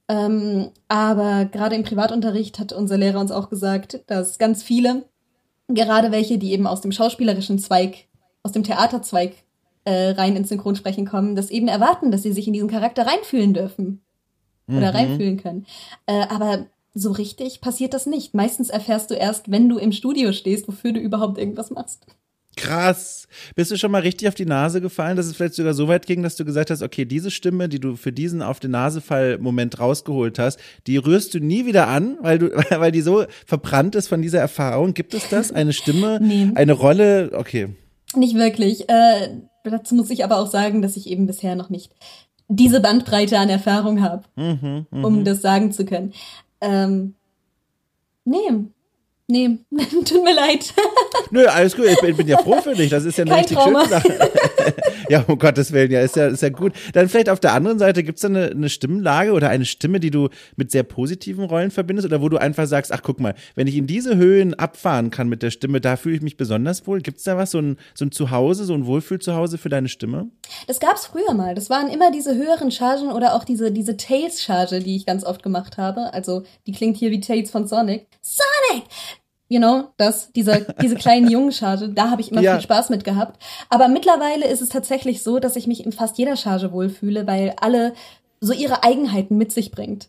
Ähm, aber gerade im Privatunterricht hat unser Lehrer uns auch gesagt, dass ganz viele, gerade welche, die eben aus dem schauspielerischen Zweig, aus dem Theaterzweig äh, rein ins Synchronsprechen kommen, das eben erwarten, dass sie sich in diesen Charakter reinfühlen dürfen. Oder mhm. reinfühlen können. Äh, aber so richtig passiert das nicht. Meistens erfährst du erst, wenn du im Studio stehst, wofür du überhaupt irgendwas machst. Krass. Bist du schon mal richtig auf die Nase gefallen, dass es vielleicht sogar so weit ging, dass du gesagt hast, okay, diese Stimme, die du für diesen auf den Nasefall-Moment rausgeholt hast, die rührst du nie wieder an, weil du, <laughs> weil die so verbrannt ist von dieser Erfahrung. Gibt es das? Eine Stimme? <laughs> Nee. Eine Rolle? Okay. Nicht wirklich. Äh, dazu muss ich aber auch sagen, dass ich eben bisher noch nicht diese Bandbreite an Erfahrung habe, mhm, um mhm. das sagen zu können. Ähm, nee, Nee, <laughs> tut mir leid. Nö, alles gut. Ich bin, ja froh für dich. Das ist ja eine Kein richtig Trauma. schöne Sache. <laughs> ja, um Gottes Willen, ja, ist ja, ist ja gut. Dann vielleicht auf der anderen Seite, gibt's da eine, eine Stimmlage oder eine Stimme, die du mit sehr positiven Rollen verbindest oder wo du einfach sagst, ach guck mal, wenn ich in diese Höhen abfahren kann mit der Stimme, da fühle ich mich besonders wohl. Gibt's da was, so ein, so ein Zuhause, so ein Wohlfühlzuhause für deine Stimme? Das gab's früher mal. Das waren immer diese höheren Chargen oder auch diese, diese Tails-Charge, die ich ganz oft gemacht habe. Also, die klingt hier wie Tails von Sonic. Sonic! You know, das, dieser, diese kleinen Jungenscharge, da habe ich immer ja. viel Spaß mit gehabt. Aber mittlerweile ist es tatsächlich so, dass ich mich in fast jeder Charge wohlfühle, weil alle so ihre Eigenheiten mit sich bringt.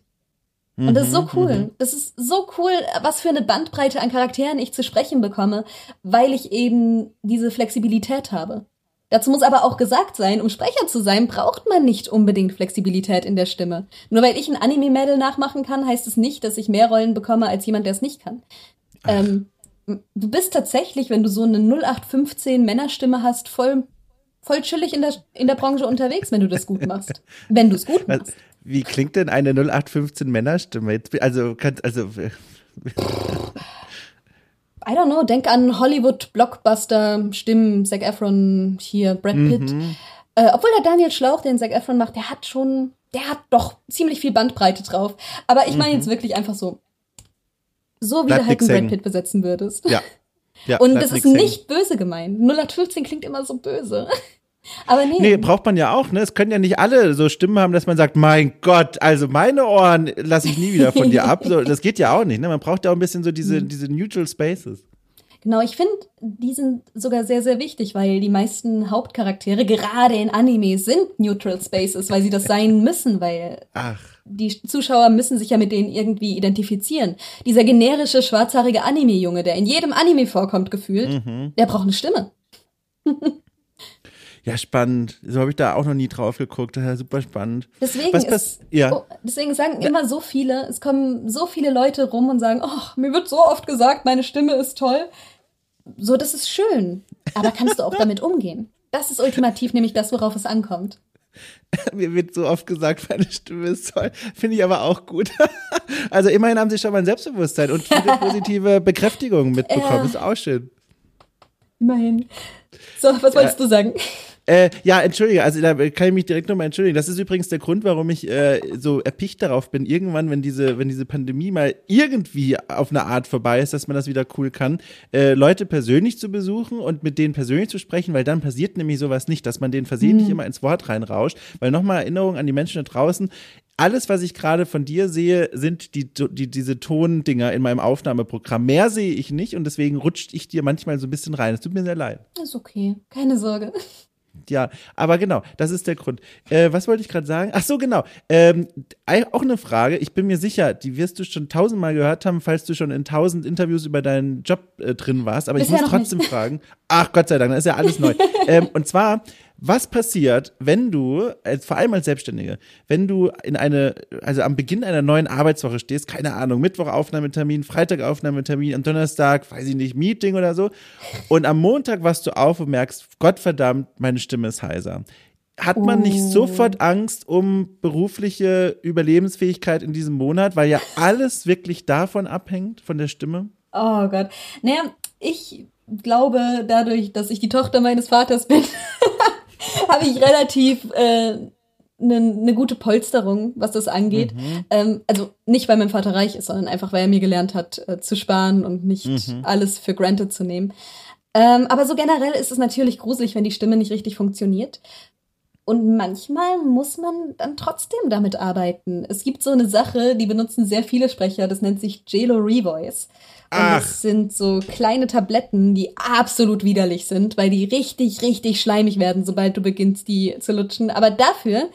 Und das ist so mhm, cool. Mhm. Das ist so cool, was für eine Bandbreite an Charakteren ich zu sprechen bekomme, weil ich eben diese Flexibilität habe. Dazu muss aber auch gesagt sein, um Sprecher zu sein, braucht man nicht unbedingt Flexibilität in der Stimme. Nur weil ich ein Anime-Mädel nachmachen kann, heißt es nicht, dass ich mehr Rollen bekomme als jemand, der es nicht kann. Ähm, du bist tatsächlich, wenn du so eine 0815 Männerstimme hast, voll, voll chillig in der, in der Branche unterwegs, wenn du das gut machst. <laughs> wenn du es gut machst. Wie klingt denn eine 0815 Männerstimme? Also, also I don't know, denk an Hollywood-Blockbuster-Stimmen, Zac Efron, hier, Brad Pitt. Mhm. Äh, obwohl der Daniel Schlauch, den Zac Efron macht, der hat schon, der hat doch ziemlich viel Bandbreite drauf. Aber ich meine mhm. jetzt wirklich einfach so, so wie du halt einen Brad Pitt besetzen würdest. Ja. ja Und das ist nicht böse gemeint. 0815 klingt immer so böse. <laughs> Aber nee. Nee, braucht man ja auch, ne? Es können ja nicht alle so Stimmen haben, dass man sagt, mein Gott, also meine Ohren lasse ich nie wieder von dir ab. So, das geht ja auch nicht, ne? Man braucht ja auch ein bisschen so diese, mhm. diese Neutral Spaces. Genau, ich finde, die sind sogar sehr, sehr wichtig, weil die meisten Hauptcharaktere, gerade in Anime, sind Neutral Spaces, weil sie das <laughs> sein müssen, weil Ach. Die Zuschauer müssen sich ja mit denen irgendwie identifizieren. Dieser generische schwarzhaarige Anime-Junge, der in jedem Anime vorkommt, gefühlt, mhm. der braucht eine Stimme. <laughs> Ja, spannend. So habe ich da auch noch nie drauf geguckt. Ja, super spannend. Deswegen, ist, ja. oh, deswegen sagen immer so viele, es kommen so viele Leute rum und sagen, oh, mir wird so oft gesagt, meine Stimme ist toll. So, das ist schön. Aber kannst du auch damit umgehen? Das ist ultimativ nämlich das, worauf es ankommt. <laughs> Mir wird so oft gesagt, meine Stimme ist toll. Finde ich aber auch gut. <laughs> Also immerhin haben sie schon mal ein Selbstbewusstsein und viele <laughs> positive Bekräftigungen mitbekommen. Ja. Ist auch schön. Immerhin. So, was wolltest ja. du sagen? Äh, ja, entschuldige, also da kann ich mich direkt nochmal entschuldigen. Das ist übrigens der Grund, warum ich äh, so erpicht darauf bin, irgendwann, wenn diese, wenn diese Pandemie mal irgendwie auf eine Art vorbei ist, dass man das wieder cool kann, äh, Leute persönlich zu besuchen und mit denen persönlich zu sprechen, weil dann passiert nämlich sowas nicht, dass man denen versehentlich mhm. immer ins Wort reinrauscht. Weil nochmal Erinnerung an die Menschen da draußen, alles, was ich gerade von dir sehe, sind die, die, diese Tondinger in meinem Aufnahmeprogramm. Mehr sehe ich nicht und deswegen rutscht ich dir manchmal so ein bisschen rein. Es tut mir sehr leid. Ist okay, keine Sorge ja, aber genau, das ist der Grund. Äh, was wollte ich gerade sagen? Ach so, genau. Ähm, auch eine Frage. Ich bin mir sicher, die wirst du schon tausendmal gehört haben, falls du schon in tausend Interviews über deinen Job äh, drin warst. Aber Bisher ich muss trotzdem nicht. fragen. Ach Gott sei Dank, da ist ja alles neu. <laughs> ähm, und zwar was passiert, wenn du, als, vor allem als Selbstständige, wenn du in eine, also am Beginn einer neuen Arbeitswoche stehst, keine Ahnung, Mittwoch Aufnahmetermin, Freitag Aufnahmetermin, am Donnerstag, weiß ich nicht, Meeting oder so, und am Montag wachst du auf und merkst, Gottverdammt, meine Stimme ist heiser. Hat man nicht oh. sofort Angst um berufliche Überlebensfähigkeit in diesem Monat, weil ja alles wirklich davon abhängt, von der Stimme? Oh Gott. Naja, ich glaube dadurch, dass ich die Tochter meines Vaters bin, <laughs> <laughs> habe ich relativ eine äh, ne, ne gute Polsterung, was das angeht. Mhm. Ähm, also nicht, weil mein Vater reich ist, sondern einfach, weil er mir gelernt hat, äh, zu sparen und nicht mhm. alles für granted zu nehmen. Ähm, aber so generell ist es natürlich gruselig, wenn die Stimme nicht richtig funktioniert. Und manchmal muss man dann trotzdem damit arbeiten. Es gibt so eine Sache, die benutzen sehr viele Sprecher, das nennt sich JLo Revoice. Und Ach. das sind so kleine Tabletten, die absolut widerlich sind, weil die richtig, richtig schleimig werden, sobald du beginnst, die zu lutschen. Aber dafür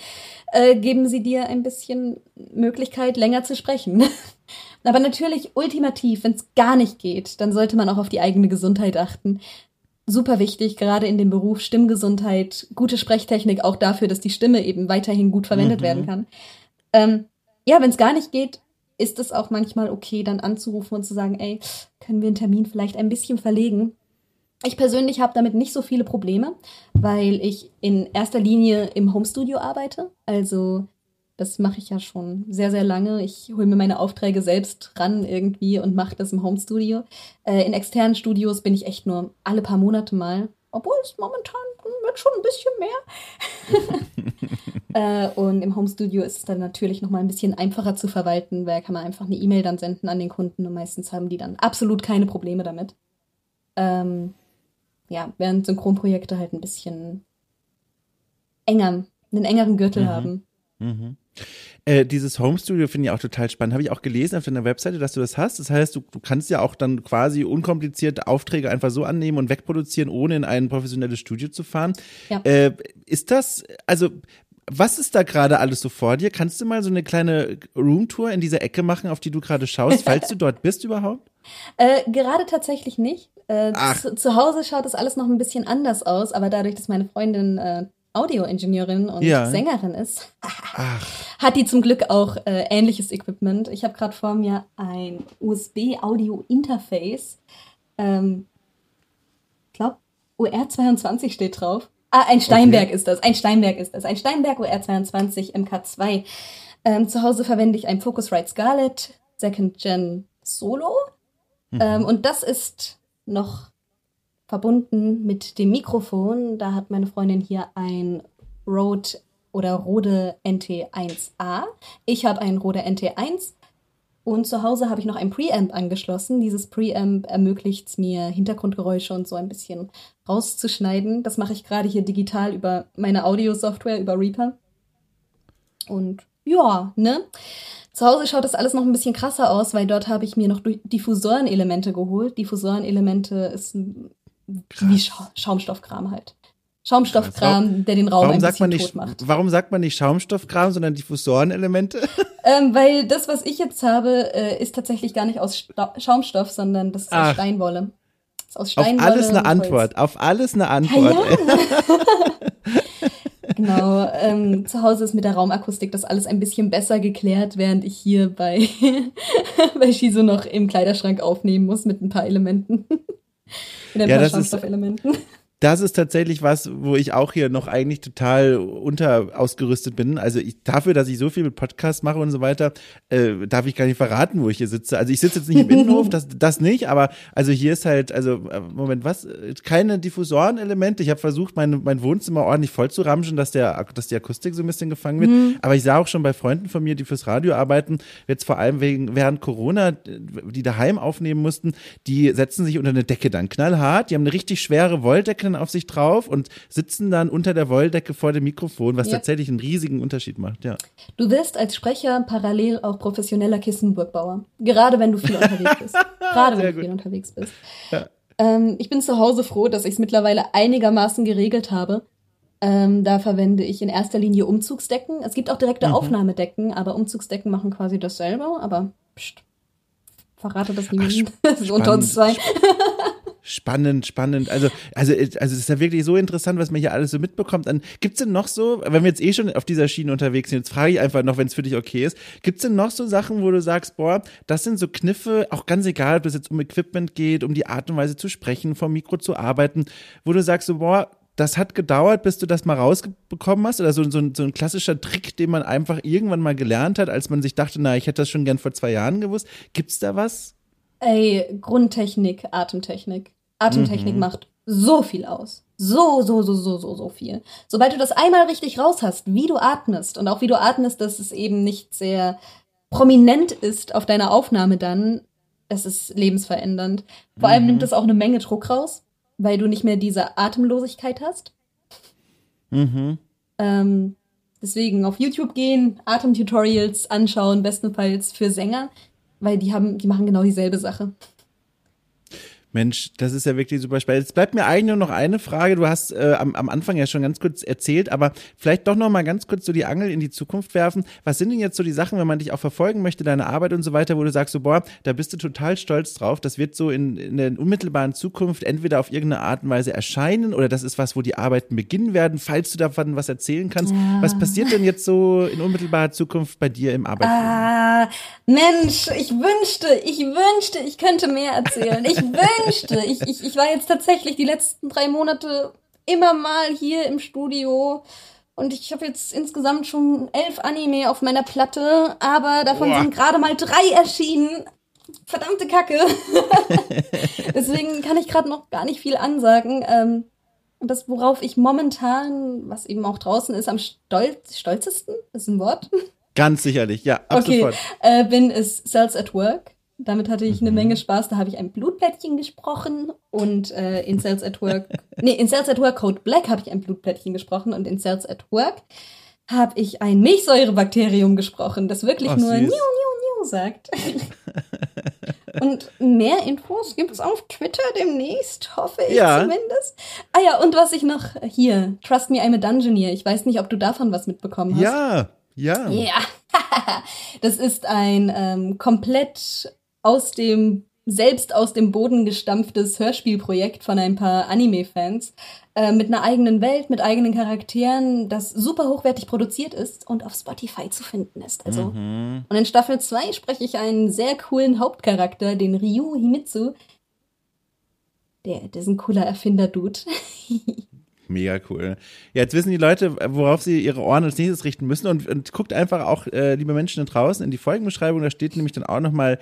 äh, geben sie dir ein bisschen Möglichkeit, länger zu sprechen. <laughs> Aber natürlich ultimativ, wenn es gar nicht geht, dann sollte man auch auf die eigene Gesundheit achten. Super wichtig, gerade in dem Beruf Stimmgesundheit, gute Sprechtechnik, auch dafür, dass die Stimme eben weiterhin gut verwendet mhm. werden kann. Ähm, ja, wenn es gar nicht geht, ist es auch manchmal okay, dann anzurufen und zu sagen, ey, können wir einen Termin vielleicht ein bisschen verlegen? Ich persönlich habe damit nicht so viele Probleme, weil ich in erster Linie im Homestudio arbeite. Also das mache ich ja schon sehr, sehr lange. Ich hole mir meine Aufträge selbst ran irgendwie und mache das im Homestudio. Äh, in externen Studios bin ich echt nur alle paar Monate mal. Obwohl es momentan wird schon ein bisschen mehr. <laughs> Äh, und im Home Studio ist es dann natürlich noch mal ein bisschen einfacher zu verwalten, weil kann man einfach eine E-Mail dann senden an den Kunden und meistens haben die dann absolut keine Probleme damit. Ähm, ja, während Synchronprojekte halt ein bisschen enger, einen engeren Gürtel mhm. haben. Mhm. Äh, dieses Home Studio finde ich auch total spannend. Habe ich auch gelesen auf deiner Webseite, dass du das hast. Das heißt, du, du kannst ja auch dann quasi unkompliziert Aufträge einfach so annehmen und wegproduzieren, ohne in ein professionelles Studio zu fahren. Ja. Äh, ist das, also was ist da gerade alles so vor dir? Kannst du mal so eine kleine Roomtour in dieser Ecke machen, auf die du gerade schaust, <laughs> falls du dort bist überhaupt? Äh, gerade tatsächlich nicht. Äh, zu, zu, Hause schaut das alles noch ein bisschen anders aus, aber dadurch, dass meine Freundin äh, Audioingenieurin und ja. Sängerin ist, hat die zum Glück auch äh, ähnliches Equipment. Ich habe gerade vor mir ein USB-Audio-Interface. Ähm, ich glaube, UR22 steht drauf. Ah, ein Steinberg okay. ist das. Ein Steinberg ist das. Ein Steinberg UR22 MK2. Ähm, zu Hause verwende ich ein Focusrite Scarlett Second Gen Solo. Mhm. Ähm, und das ist noch verbunden mit dem Mikrofon. Da hat meine Freundin hier ein Rode oder Rode NT1A. Ich habe ein Rode NT1 und zu Hause habe ich noch ein Preamp angeschlossen. Dieses Preamp ermöglicht es mir, Hintergrundgeräusche und so ein bisschen rauszuschneiden. Das mache ich gerade hier digital über meine Audio-Software, über Reaper. Und ja, ne? Zu Hause schaut das alles noch ein bisschen krasser aus, weil dort habe ich mir noch Diffusorenelemente geholt. Diffusorenelemente ist Krass. wie Scha Schaumstoffkram halt. Schaumstoffkram, der den Raum warum ein sagt man nicht, tot macht. Warum sagt man nicht Schaumstoffkram, sondern Diffusorenelemente? <laughs> Ähm, weil das, was ich jetzt habe, äh, ist tatsächlich gar nicht aus Sta Schaumstoff, sondern das ist Ach. aus Steinwolle. Ist aus Steinwolle. Auf alles eine Antwort. Auf alles eine Antwort. Ja, <laughs> genau. Ähm, zu Hause ist mit der Raumakustik das alles ein bisschen besser geklärt, während ich hier bei, <laughs> bei Shizu noch im Kleiderschrank aufnehmen muss mit ein paar Elementen. Mit ein ja, paar Schaumstoffelementen. Ist das ist tatsächlich was, wo ich auch hier noch eigentlich total unter ausgerüstet bin. Also ich, dafür, dass ich so viel mit Podcasts mache und so weiter, äh, darf ich gar nicht verraten, wo ich hier sitze. Also ich sitze jetzt nicht im Innenhof, das, das nicht, aber also hier ist halt, also äh, Moment, was? Keine Diffusorenelemente. Ich habe versucht, mein, mein Wohnzimmer ordentlich voll zu ramschen, dass der, dass die Akustik so ein bisschen gefangen wird. Mhm. Aber ich sah auch schon bei Freunden von mir, die fürs Radio arbeiten, jetzt vor allem wegen während Corona, die daheim aufnehmen mussten, die setzen sich unter eine Decke dann knallhart. Die haben eine richtig schwere Wolldecke auf sich drauf und sitzen dann unter der Wolldecke vor dem Mikrofon, was ja. tatsächlich einen riesigen Unterschied macht, ja. Du wirst als Sprecher parallel auch professioneller Kissenburgbauer. Gerade wenn du viel unterwegs bist. <laughs> Gerade wenn du viel unterwegs bist. Ja. Ähm, ich bin zu Hause froh, dass ich es mittlerweile einigermaßen geregelt habe. Ähm, da verwende ich in erster Linie Umzugsdecken. Es gibt auch direkte mhm. Aufnahmedecken, aber Umzugsdecken machen quasi dasselbe. Aber pst, verrate das niemandem. Das <laughs> ist unter uns zwei. Spannend, spannend. Also, also, also es ist ja wirklich so interessant, was man hier alles so mitbekommt. Dann gibt's denn noch so, wenn wir jetzt eh schon auf dieser Schiene unterwegs sind, jetzt frage ich einfach noch, wenn es für dich okay ist, gibt's denn noch so Sachen, wo du sagst, boah, das sind so Kniffe, auch ganz egal, ob es jetzt um Equipment geht, um die Art und Weise zu sprechen, vom Mikro zu arbeiten, wo du sagst so, boah, das hat gedauert, bis du das mal rausbekommen hast? Oder so, so, so, ein klassischer Trick, den man einfach irgendwann mal gelernt hat, als man sich dachte, na, ich hätte das schon gern vor zwei Jahren gewusst. Gibt's da was? Ey, Grundtechnik, Atemtechnik. Atemtechnik mhm. macht so viel aus. So, so, so, so, so, so viel. Sobald du das einmal richtig raus hast, wie du atmest und auch wie du atmest, dass es eben nicht sehr prominent ist auf deiner Aufnahme dann, das ist lebensverändernd. Vor mhm. allem nimmt es auch eine Menge Druck raus, weil du nicht mehr diese Atemlosigkeit hast. Mhm. Ähm, deswegen auf YouTube gehen, Atemtutorials anschauen, bestenfalls für Sänger weil die haben, die machen genau dieselbe Sache. Mensch, das ist ja wirklich super spannend. Jetzt bleibt mir eigentlich nur noch eine Frage. Du hast äh, am, am Anfang ja schon ganz kurz erzählt, aber vielleicht doch noch mal ganz kurz so die Angel in die Zukunft werfen. Was sind denn jetzt so die Sachen, wenn man dich auch verfolgen möchte, deine Arbeit und so weiter, wo du sagst so, boah, da bist du total stolz drauf. Das wird so in, in der unmittelbaren Zukunft entweder auf irgendeine Art und Weise erscheinen oder das ist was, wo die Arbeiten beginnen werden, falls du davon was erzählen kannst. Ja. Was passiert denn jetzt so in unmittelbarer Zukunft bei dir im Arbeitsleben? Ah, Mensch, ich wünschte, ich wünschte, ich könnte mehr erzählen. Ich wünschte, <laughs> wünschte. Ich, ich, ich war jetzt tatsächlich die letzten drei Monate immer mal hier im Studio. Und ich habe jetzt insgesamt schon elf Anime auf meiner Platte, aber davon Boah. sind gerade mal drei erschienen. Verdammte Kacke. <laughs> Deswegen kann ich gerade noch gar nicht viel ansagen. Ähm, das, worauf ich momentan, was eben auch draußen ist, am stolz, stolzesten, ist ein Wort. Ganz sicherlich, ja, ab okay. sofort. Äh, bin, ist Cells at Work. Damit hatte ich eine mhm. Menge Spaß. Da habe ich ein Blutplättchen gesprochen und äh, in Sales at Work, <laughs> nee, in Sales at Work Code Black habe ich ein Blutplättchen gesprochen und in Sales at Work habe ich ein Milchsäurebakterium gesprochen, das wirklich oh, nur Niu, Niu, Niu sagt. <laughs> und mehr Infos gibt es auf Twitter demnächst, hoffe ich ja. zumindest. Ah ja, und was ich noch hier, Trust Me, I'm a Dungeoneer. Ich weiß nicht, ob du davon was mitbekommen hast. Ja, ja. Ja, <laughs> das ist ein ähm, komplett aus dem selbst aus dem Boden gestampftes Hörspielprojekt von ein paar Anime-Fans äh, mit einer eigenen Welt, mit eigenen Charakteren, das super hochwertig produziert ist und auf Spotify zu finden ist. Also mhm. und in Staffel 2 spreche ich einen sehr coolen Hauptcharakter, den Ryu Himitsu. Der, der ist ein cooler Erfinder-Dude. <laughs> Mega cool. Ja, jetzt wissen die Leute, worauf sie ihre Ohren als nächstes richten müssen und, und guckt einfach auch, äh, liebe Menschen da draußen, in die Folgenbeschreibung. Da steht nämlich dann auch nochmal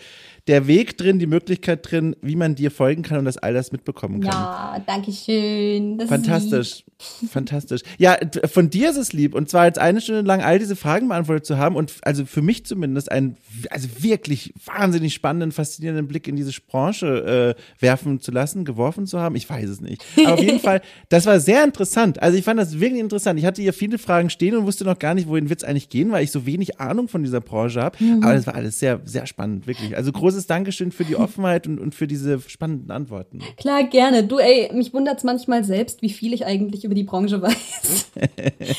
der Weg drin, die Möglichkeit drin, wie man dir folgen kann und das all das mitbekommen kann. Ja, danke schön. Das Fantastisch. Fantastisch. Ja, von dir ist es lieb. Und zwar jetzt eine Stunde lang all diese Fragen beantwortet zu haben und also für mich zumindest einen also wirklich wahnsinnig spannenden, faszinierenden Blick in diese Branche äh, werfen zu lassen, geworfen zu haben. Ich weiß es nicht. Aber auf jeden <laughs> Fall, das war sehr interessant. Also ich fand das wirklich interessant. Ich hatte hier viele Fragen stehen und wusste noch gar nicht, wohin wird es eigentlich gehen, weil ich so wenig Ahnung von dieser Branche habe. Mhm. Aber es war alles sehr, sehr spannend, wirklich. Also großes Dankeschön für die Offenheit und, und für diese spannenden Antworten. <laughs> Klar, gerne. Du, ey, mich wundert es manchmal selbst, wie viel ich eigentlich über die Branche weiß.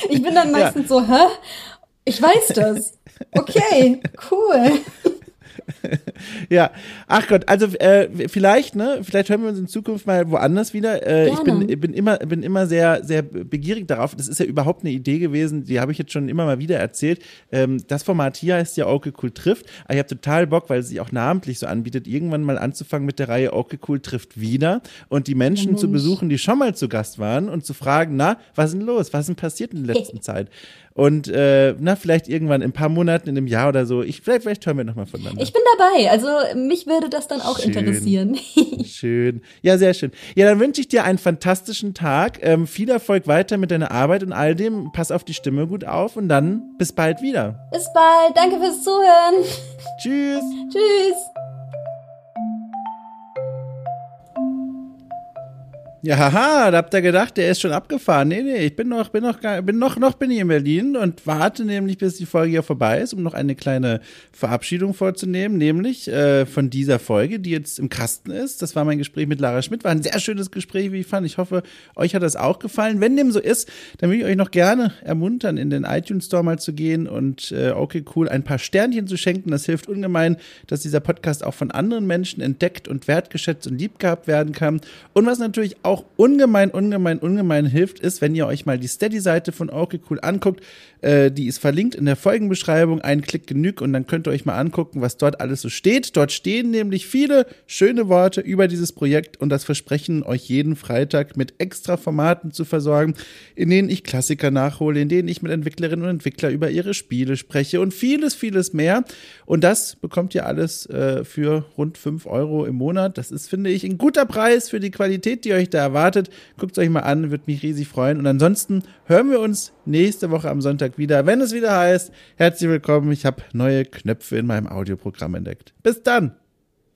ich bin dann meistens ja. so, hä? Ich weiß das. Okay, cool. <laughs> ja, ach Gott, also äh, vielleicht, ne, vielleicht hören wir uns in Zukunft mal woanders wieder. Äh, ich bin, bin immer, bin immer sehr, sehr begierig darauf. Das ist ja überhaupt eine Idee gewesen, die habe ich jetzt schon immer mal wieder erzählt. Ähm, das Format hier heißt ja Okay Cool trifft. Aber ich habe total Bock, weil es sich auch namentlich so anbietet, irgendwann mal anzufangen mit der Reihe Okay Cool trifft wieder und die Menschen zu besuchen, die schon mal zu Gast waren und zu fragen, na, was ist denn los? Was ist denn passiert in der <laughs> letzten Zeit? Und äh, na, vielleicht irgendwann in ein paar Monaten, in einem Jahr oder so. Ich, vielleicht, vielleicht hören wir nochmal voneinander. Ich bin dabei. Also mich würde das dann auch schön, interessieren. <laughs> schön. Ja, sehr schön. Ja, dann wünsche ich dir einen fantastischen Tag. Ähm, viel Erfolg weiter mit deiner Arbeit und all dem. Pass auf die Stimme gut auf und dann bis bald wieder. Bis bald. Danke fürs Zuhören. Tschüss. Tschüss. Ja, haha, da habt ihr gedacht, der ist schon abgefahren. Nee, nee, ich bin noch, bin noch, bin noch, noch bin ich in Berlin und warte nämlich, bis die Folge hier vorbei ist, um noch eine kleine Verabschiedung vorzunehmen, nämlich äh, von dieser Folge, die jetzt im Kasten ist. Das war mein Gespräch mit Lara Schmidt. War ein sehr schönes Gespräch, wie ich fand. Ich hoffe, euch hat das auch gefallen. Wenn dem so ist, dann will ich euch noch gerne ermuntern, in den iTunes Store mal zu gehen und äh, okay, cool, ein paar Sternchen zu schenken. Das hilft ungemein, dass dieser Podcast auch von anderen Menschen entdeckt und wertgeschätzt und lieb gehabt werden kann. Und was natürlich auch auch ungemein, ungemein, ungemein hilft, ist, wenn ihr euch mal die Steady-Seite von Okay Cool anguckt. Äh, die ist verlinkt in der Folgenbeschreibung. Ein Klick genügt und dann könnt ihr euch mal angucken, was dort alles so steht. Dort stehen nämlich viele schöne Worte über dieses Projekt und das Versprechen, euch jeden Freitag mit extra Formaten zu versorgen, in denen ich Klassiker nachhole, in denen ich mit Entwicklerinnen und Entwicklern über ihre Spiele spreche und vieles, vieles mehr. Und das bekommt ihr alles äh, für rund fünf Euro im Monat. Das ist, finde ich, ein guter Preis für die Qualität, die euch da erwartet. Guckt es euch mal an, würde mich riesig freuen. Und ansonsten hören wir uns nächste Woche am Sonntag wieder, wenn es wieder heißt, herzlich willkommen, ich habe neue Knöpfe in meinem Audioprogramm entdeckt. Bis dann!